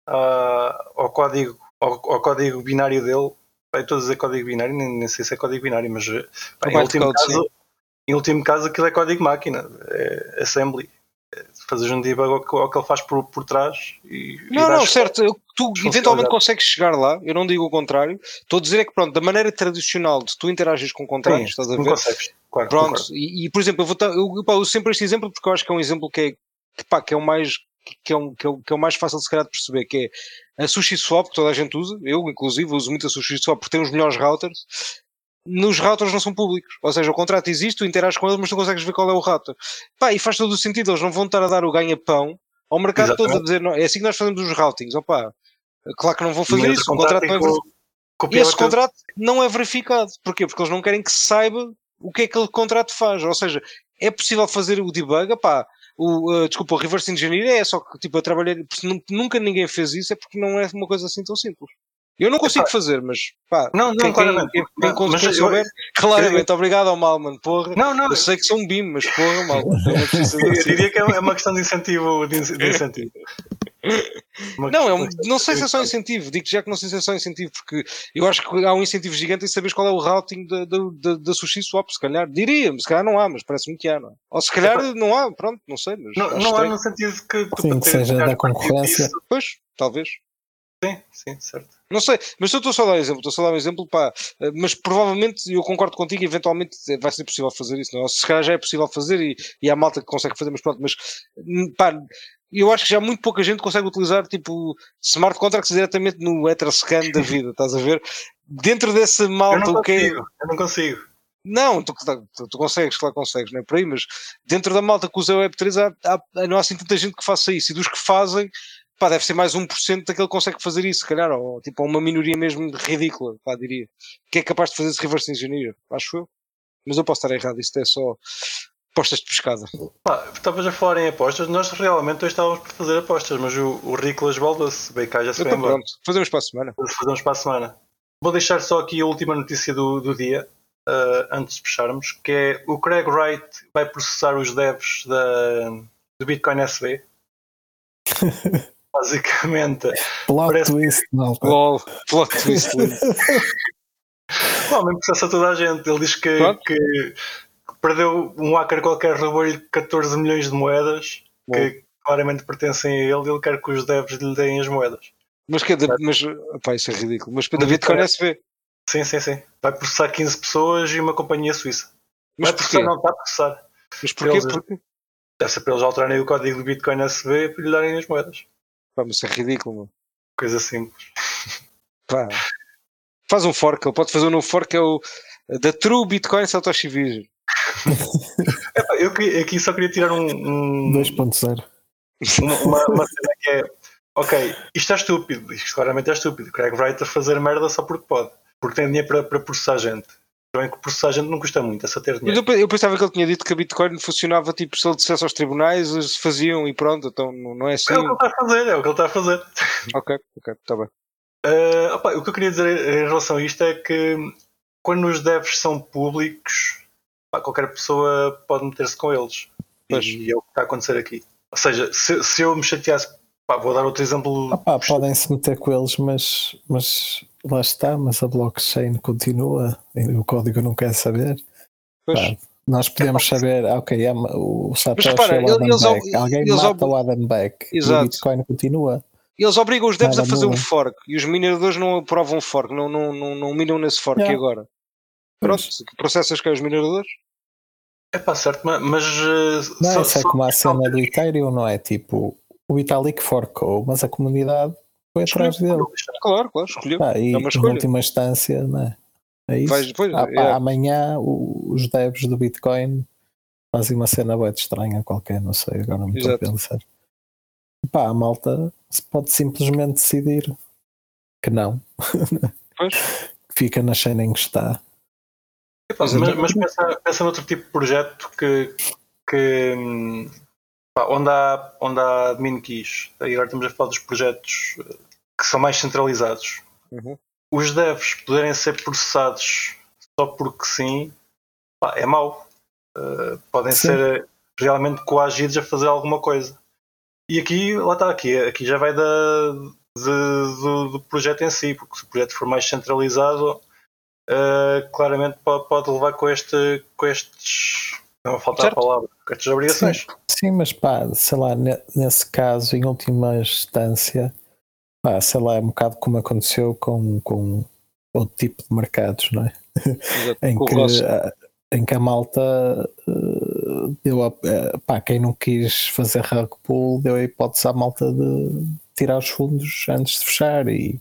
ah, ao, código, ao, ao código binário dele. Vai estou a dizer código binário, nem, nem sei se é código binário, mas pá, O em, último bytecode, caso, em último caso aquilo é código máquina, é assembly. É, Fazes um debug ao, que- ao que ele faz por, por trás e. e Não, não, dás- certo. eu- Tu eventualmente consegues chegar lá, eu não digo o contrário. Estou a dizer é que, pronto, da maneira tradicional de tu interagires com contratos, Sim, estás a não ver? consegues. Claro, Pronto, e, e, por exemplo, eu, vou eu, eu uso sempre este exemplo porque eu acho que é um exemplo que é, que, pá, que é o mais que é, um, que, é o, que é o mais fácil se calhar de perceber, que é a Sushi Swap, que toda a gente usa, eu inclusive uso muito a Sushi Swap porque tem os melhores routers, nos routers não são públicos, ou seja, o contrato existe, tu interages com eles, mas tu não consegues ver qual é o router. Pá, e faz todo o sentido, eles não vão estar a dar o ganha-pão ao mercado todo a Exatamente. dizer, não, é assim que nós fazemos os routings, opá, claro que não vão fazer isso, o contrato não é copiava esse contrato não é verificado. Porquê? Porque eles não querem que se saiba o que é que aquele contrato faz. Ou seja, é possível fazer o debug, pá, o, uh, desculpa, o reverse engineer é só que tipo, eu trabalhei, nunca ninguém fez isso, é porque não é uma coisa assim tão simples. Eu não consigo fazer, mas pá, Não, não, quem, quem, claramente. quem, quem, Mas- mas quem eu- souber, claramente, obrigado ao Malman, porra. Não, não, Eu sei que sou um BIM, mas porra, Malman, [LAUGHS] eu eu dizer. diria que é uma questão de incentivo. De de incentivo. Uma Não, é um- não sei se é só incentivo, digo já que não sei se é só incentivo, porque eu acho que há um incentivo gigante em saberes qual é o routing da, da, da, da Sushi Swap, se calhar, diria, se calhar não há, mas parece-me que há, não é? Ou se calhar não há, pronto, não sei, mas Não, não há no sentido que tu Sim, que seja da concorrência. disso, Pois, talvez. Sim, sim, certo. Não sei, mas eu estou só a dar um exemplo, estou só a dar um exemplo, pá, mas provavelmente, eu concordo contigo, eventualmente vai ser possível fazer isso, não? é? se calhar já é possível fazer e, e há malta que consegue fazer, mas pronto, mas hum, pá, eu acho que já muito pouca gente consegue utilizar tipo smart contracts diretamente no Etherscan da vida, estás a ver? Dentro dessa malta, o que é- consigo, eu não consigo. Não, tu, tu, tu consegues, claro que consegues, não é por aí, mas dentro da malta que usa o Web3 há, há- não há assim tanta gente que faça isso, e dos que fazem, pá, deve ser mais 1% daquele que consegue fazer isso, se calhar, ou tipo, uma minoria mesmo ridícula, pá, diria, que é capaz de fazer esse reverse engineer, acho eu. Mas eu posso estar errado, isto é só postas de pescada. Pá, estavas a falar em apostas, nós realmente hoje estávamos por fazer apostas, mas o, o Ricolas Baldas veio cá já se Então embora. pronto, fazemos para a semana. Fazemos para a semana. Vou deixar só aqui a última notícia do, do dia, ah, antes de fecharmos, que é o Craig Wright vai processar os devs da, do Bitcoin SV. [LAUGHS] Basicamente, Plot Parece- twist, malta. LOL, plot twist. lindo. o homem processa toda a gente. Ele diz que, que perdeu um hacker qualquer, roubou-lhe 14 milhões de moedas que claramente pertencem a ele e ele quer que os devs lhe deem as moedas. Mas, que, é mas, pá, isso é ridículo. Mas da Bitcoin SV. Sim, sim, sim. Vai processar 15 pessoas e uma companhia suíça. Mas vai processar, porquê? não, está a processar. Mas porquê? Eles- Porque, Deve ser para eles alterarem o código do Bitcoin SV para lhe darem as moedas. Pá, mas isso é ridículo, mano. Coisa simples. Pá. Faz um fork, ele pode fazer um novo fork, é o da True Bitcoin Satoshi Vision. [LAUGHS] Eu queria- aqui só queria tirar um, um- 2.0. uma, uma, uma cena que é ok, isto é estúpido, isto claramente é estúpido. Craig Wright a fazer merda só porque pode, porque tem dinheiro para, para processar gente. Também que processar gente não custa muito, é só ter dinheiro. eu, eu pensava que ele tinha dito que a Bitcoin funcionava tipo se ele dissesse aos tribunais, eles faziam e pronto, então não, não é assim. É o que ele está a fazer, é o que ele está a fazer. Ok, ok, está bem. Ah, opa, o que eu queria dizer em relação a isto é que quando os devs são públicos, pá, qualquer pessoa pode meter-se com eles. Pois. E é o que está a acontecer aqui. Ou seja, se, se eu me chateasse, pá, vou dar outro exemplo. Opá, podem-se meter com eles, mas, mas lá está, mas a blockchain continua, e o código não quer saber. Pois. Pá, nós podemos saber, ah, ok, é, o Satoshi repara, é o Adam eles- Beck. Alguém eles mata ob- o Adam Beck e Exato. o Bitcoin continua. Eles obrigam os devs Nada a fazer um fork e os mineradores não aprovam o fork, não, não, não, não minam nesse fork Yeah. e agora. Pronto, processas que é os mineradores? É pá, certo, ma- mas. eh, Não, só- isso é só- como a cena do Ethereum, não é? Tipo, o Vitalik forcou, mas a comunidade foi atrás dele. Claro, claro, escolheu. Pá, e É uma escolha. última instância, não é? É isso. Vais depois, Ah, pá, é. Amanhã o- os devs do Bitcoin fazem uma cena de estranha qualquer, não sei, agora não estou a pensar. Pá, a malta se pode simplesmente decidir que não, [LAUGHS] Pois. fica na cena em que está. Mas mas pensa, pensa noutro tipo de projeto que, que hum, pá, onde, há, onde há admin keys. E agora estamos a falar dos projetos que são mais centralizados. Uhum. Os devs poderem ser processados só porque sim, pá, é mau. Eh, podem Sim. ser realmente coagidos a fazer alguma coisa. E aqui, lá está, aqui, aqui já vai da, de- do, do projeto em si, porque se o projeto for mais centralizado, Uh, claramente pode, pode levar com, este, com estes. Não vai faltar a Certo. palavra, com estas obrigações. Sim, mas pá, sei lá, ne- nesse caso, em última instância, pá, sei lá, é um bocado como aconteceu com, com outro tipo de mercados, não é? [LAUGHS] Em que, a- em que a malta eh, deu a, eh, pá, quem não quis fazer rug pull deu a hipótese à malta de tirar os fundos antes de fechar e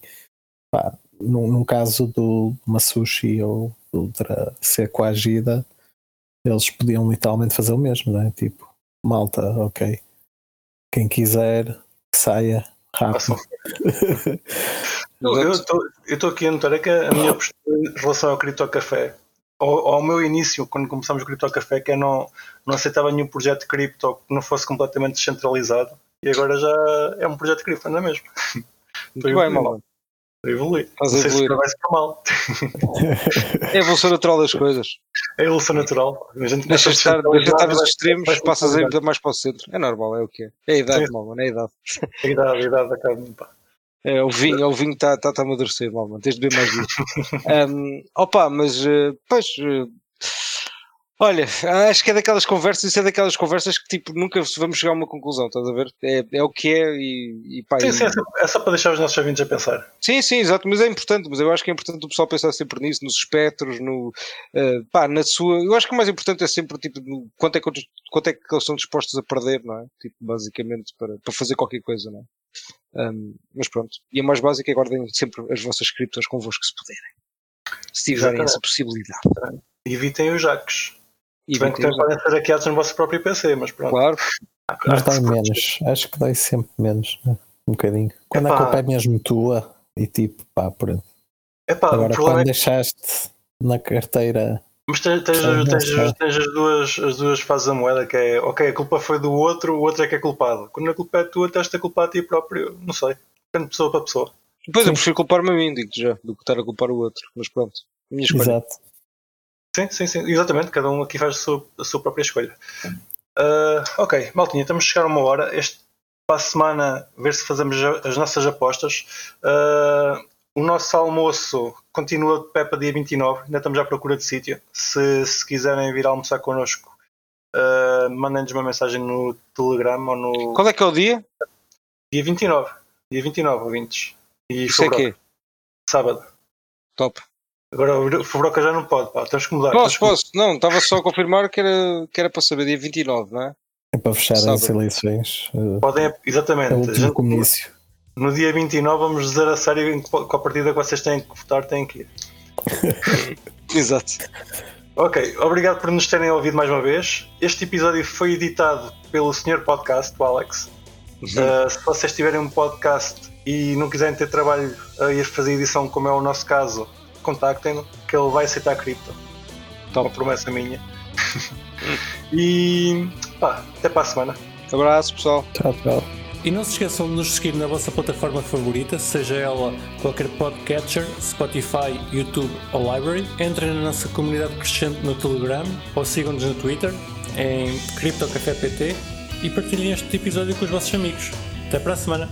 pá, num, num caso do de uma sushi ou outra ser coagida eles podiam literalmente fazer o mesmo, não é? Tipo, malta, ok quem quiser saia rápido. [LAUGHS] Eu estou aqui a notar é que a minha postura em relação ao Cripto Café, ao, ao meu início, quando começámos o Cripto Café, que eu não, não aceitava nenhum projeto de cripto que não fosse completamente descentralizado, e agora já é um projeto de cripto, não é mesmo? [LAUGHS] Muito bem, mal. A evoluir. Estás Não a sei se evoluir. ser mal. [LAUGHS] É a evolução natural das coisas. É a evolução natural. A gente Deixa estar, deixa de estar nos extremos, passas a ir centralizar. mais para o centro. É normal, é o que é. É a idade, mal, mano, é a idade. A idade, a idade da carne, pá. É, o vinho, é o vinho está tá, tá a amadurecer, mal, mano. Tens de beber mais disso. um, [LAUGHS] opa, mas, eh, pois, eh, Olha, acho que é daquelas conversas, isso é daquelas conversas que tipo nunca vamos chegar a uma conclusão, estás a ver? É, é o que é e, e pá. Sim, e- sim, é só, é só para deixar os nossos ouvintes a pensar. Sim, sim, exato, mas é importante, mas eu acho que é importante o pessoal pensar sempre nisso, nos espectros, no eh, pá, na sua. Eu acho que o mais importante é sempre tipo no, quanto, é que, quanto é que eles estão dispostos a perder, não é? Tipo, basicamente para, para fazer qualquer coisa, não é? Ahm, mas pronto. E a mais básica é guardem sempre as vossas criptos convosco se puderem. Se tiverem Exatamente. essa possibilidade. Evitem os jacks. E bem que também podem ser hackeados no vosso próprio PC, mas pronto. Claro, Mas Acho que dói menos. Acho que dói sempre menos. né? Um bocadinho. Quando a Epá. culpa é mesmo tua e tipo, pá, pronto. Epá, Agora quando é deixaste na carteira. mas tens, tens- tens- tens as, duas, as duas fases da moeda, que é ok, a culpa foi do outro, o outro é que é culpado. Quando a culpa é tua, tens de culpar a ti próprio. Não sei. Depende de pessoa para pessoa. depois eu Sim. prefiro culpar-me a mim, digo já, do que estar a culpar o outro. Mas pronto, minha escolha. Exato. Sim, sim, sim. Exatamente. Cada um aqui faz a sua, a sua própria escolha. Ah, ok, Maltinha, estamos a chegar a uma hora. Este, para a semana, ver se fazemos as nossas apostas. Ah, o nosso almoço continua de pé para dia 29. Ainda estamos à procura de sítio. Se, se quiserem vir almoçar connosco, ah, mandem-nos uma mensagem no Telegram ou no Qual é que é o dia? dia 29. Dia 29, ouvintes. E Isso é quê? sábado. Top. Agora o Fubroca já não pode, pá. Temos que mudar. Posso, que- posso. Não, estava só a confirmar que era, que era para saber dia 29, não é? É para fechar as Sábado. eleições. eh, Podem, exatamente. É o último comício. No dia 29 vamos dizer a sério em que com a partida que vocês têm que votar têm que ir. [LAUGHS] Exato. Ok, obrigado por nos terem ouvido mais uma vez. Este episódio foi editado pelo Sr. Podcast, o Alex. Uh, se vocês tiverem um podcast e não quiserem ter trabalho a ir fazer edição, como é o nosso caso, contactem-no, que ele vai aceitar cripto. Uma promessa minha. [LAUGHS] e pá, até para a semana. Abraço, pessoal. Tchau, tchau. E não se esqueçam de nos seguir na vossa plataforma favorita, seja ela qualquer podcatcher, Spotify, YouTube ou Library. Entrem na nossa comunidade crescente no Telegram ou sigam-nos no Twitter em CryptoCafépt e partilhem este episódio com os vossos amigos. Até para a semana!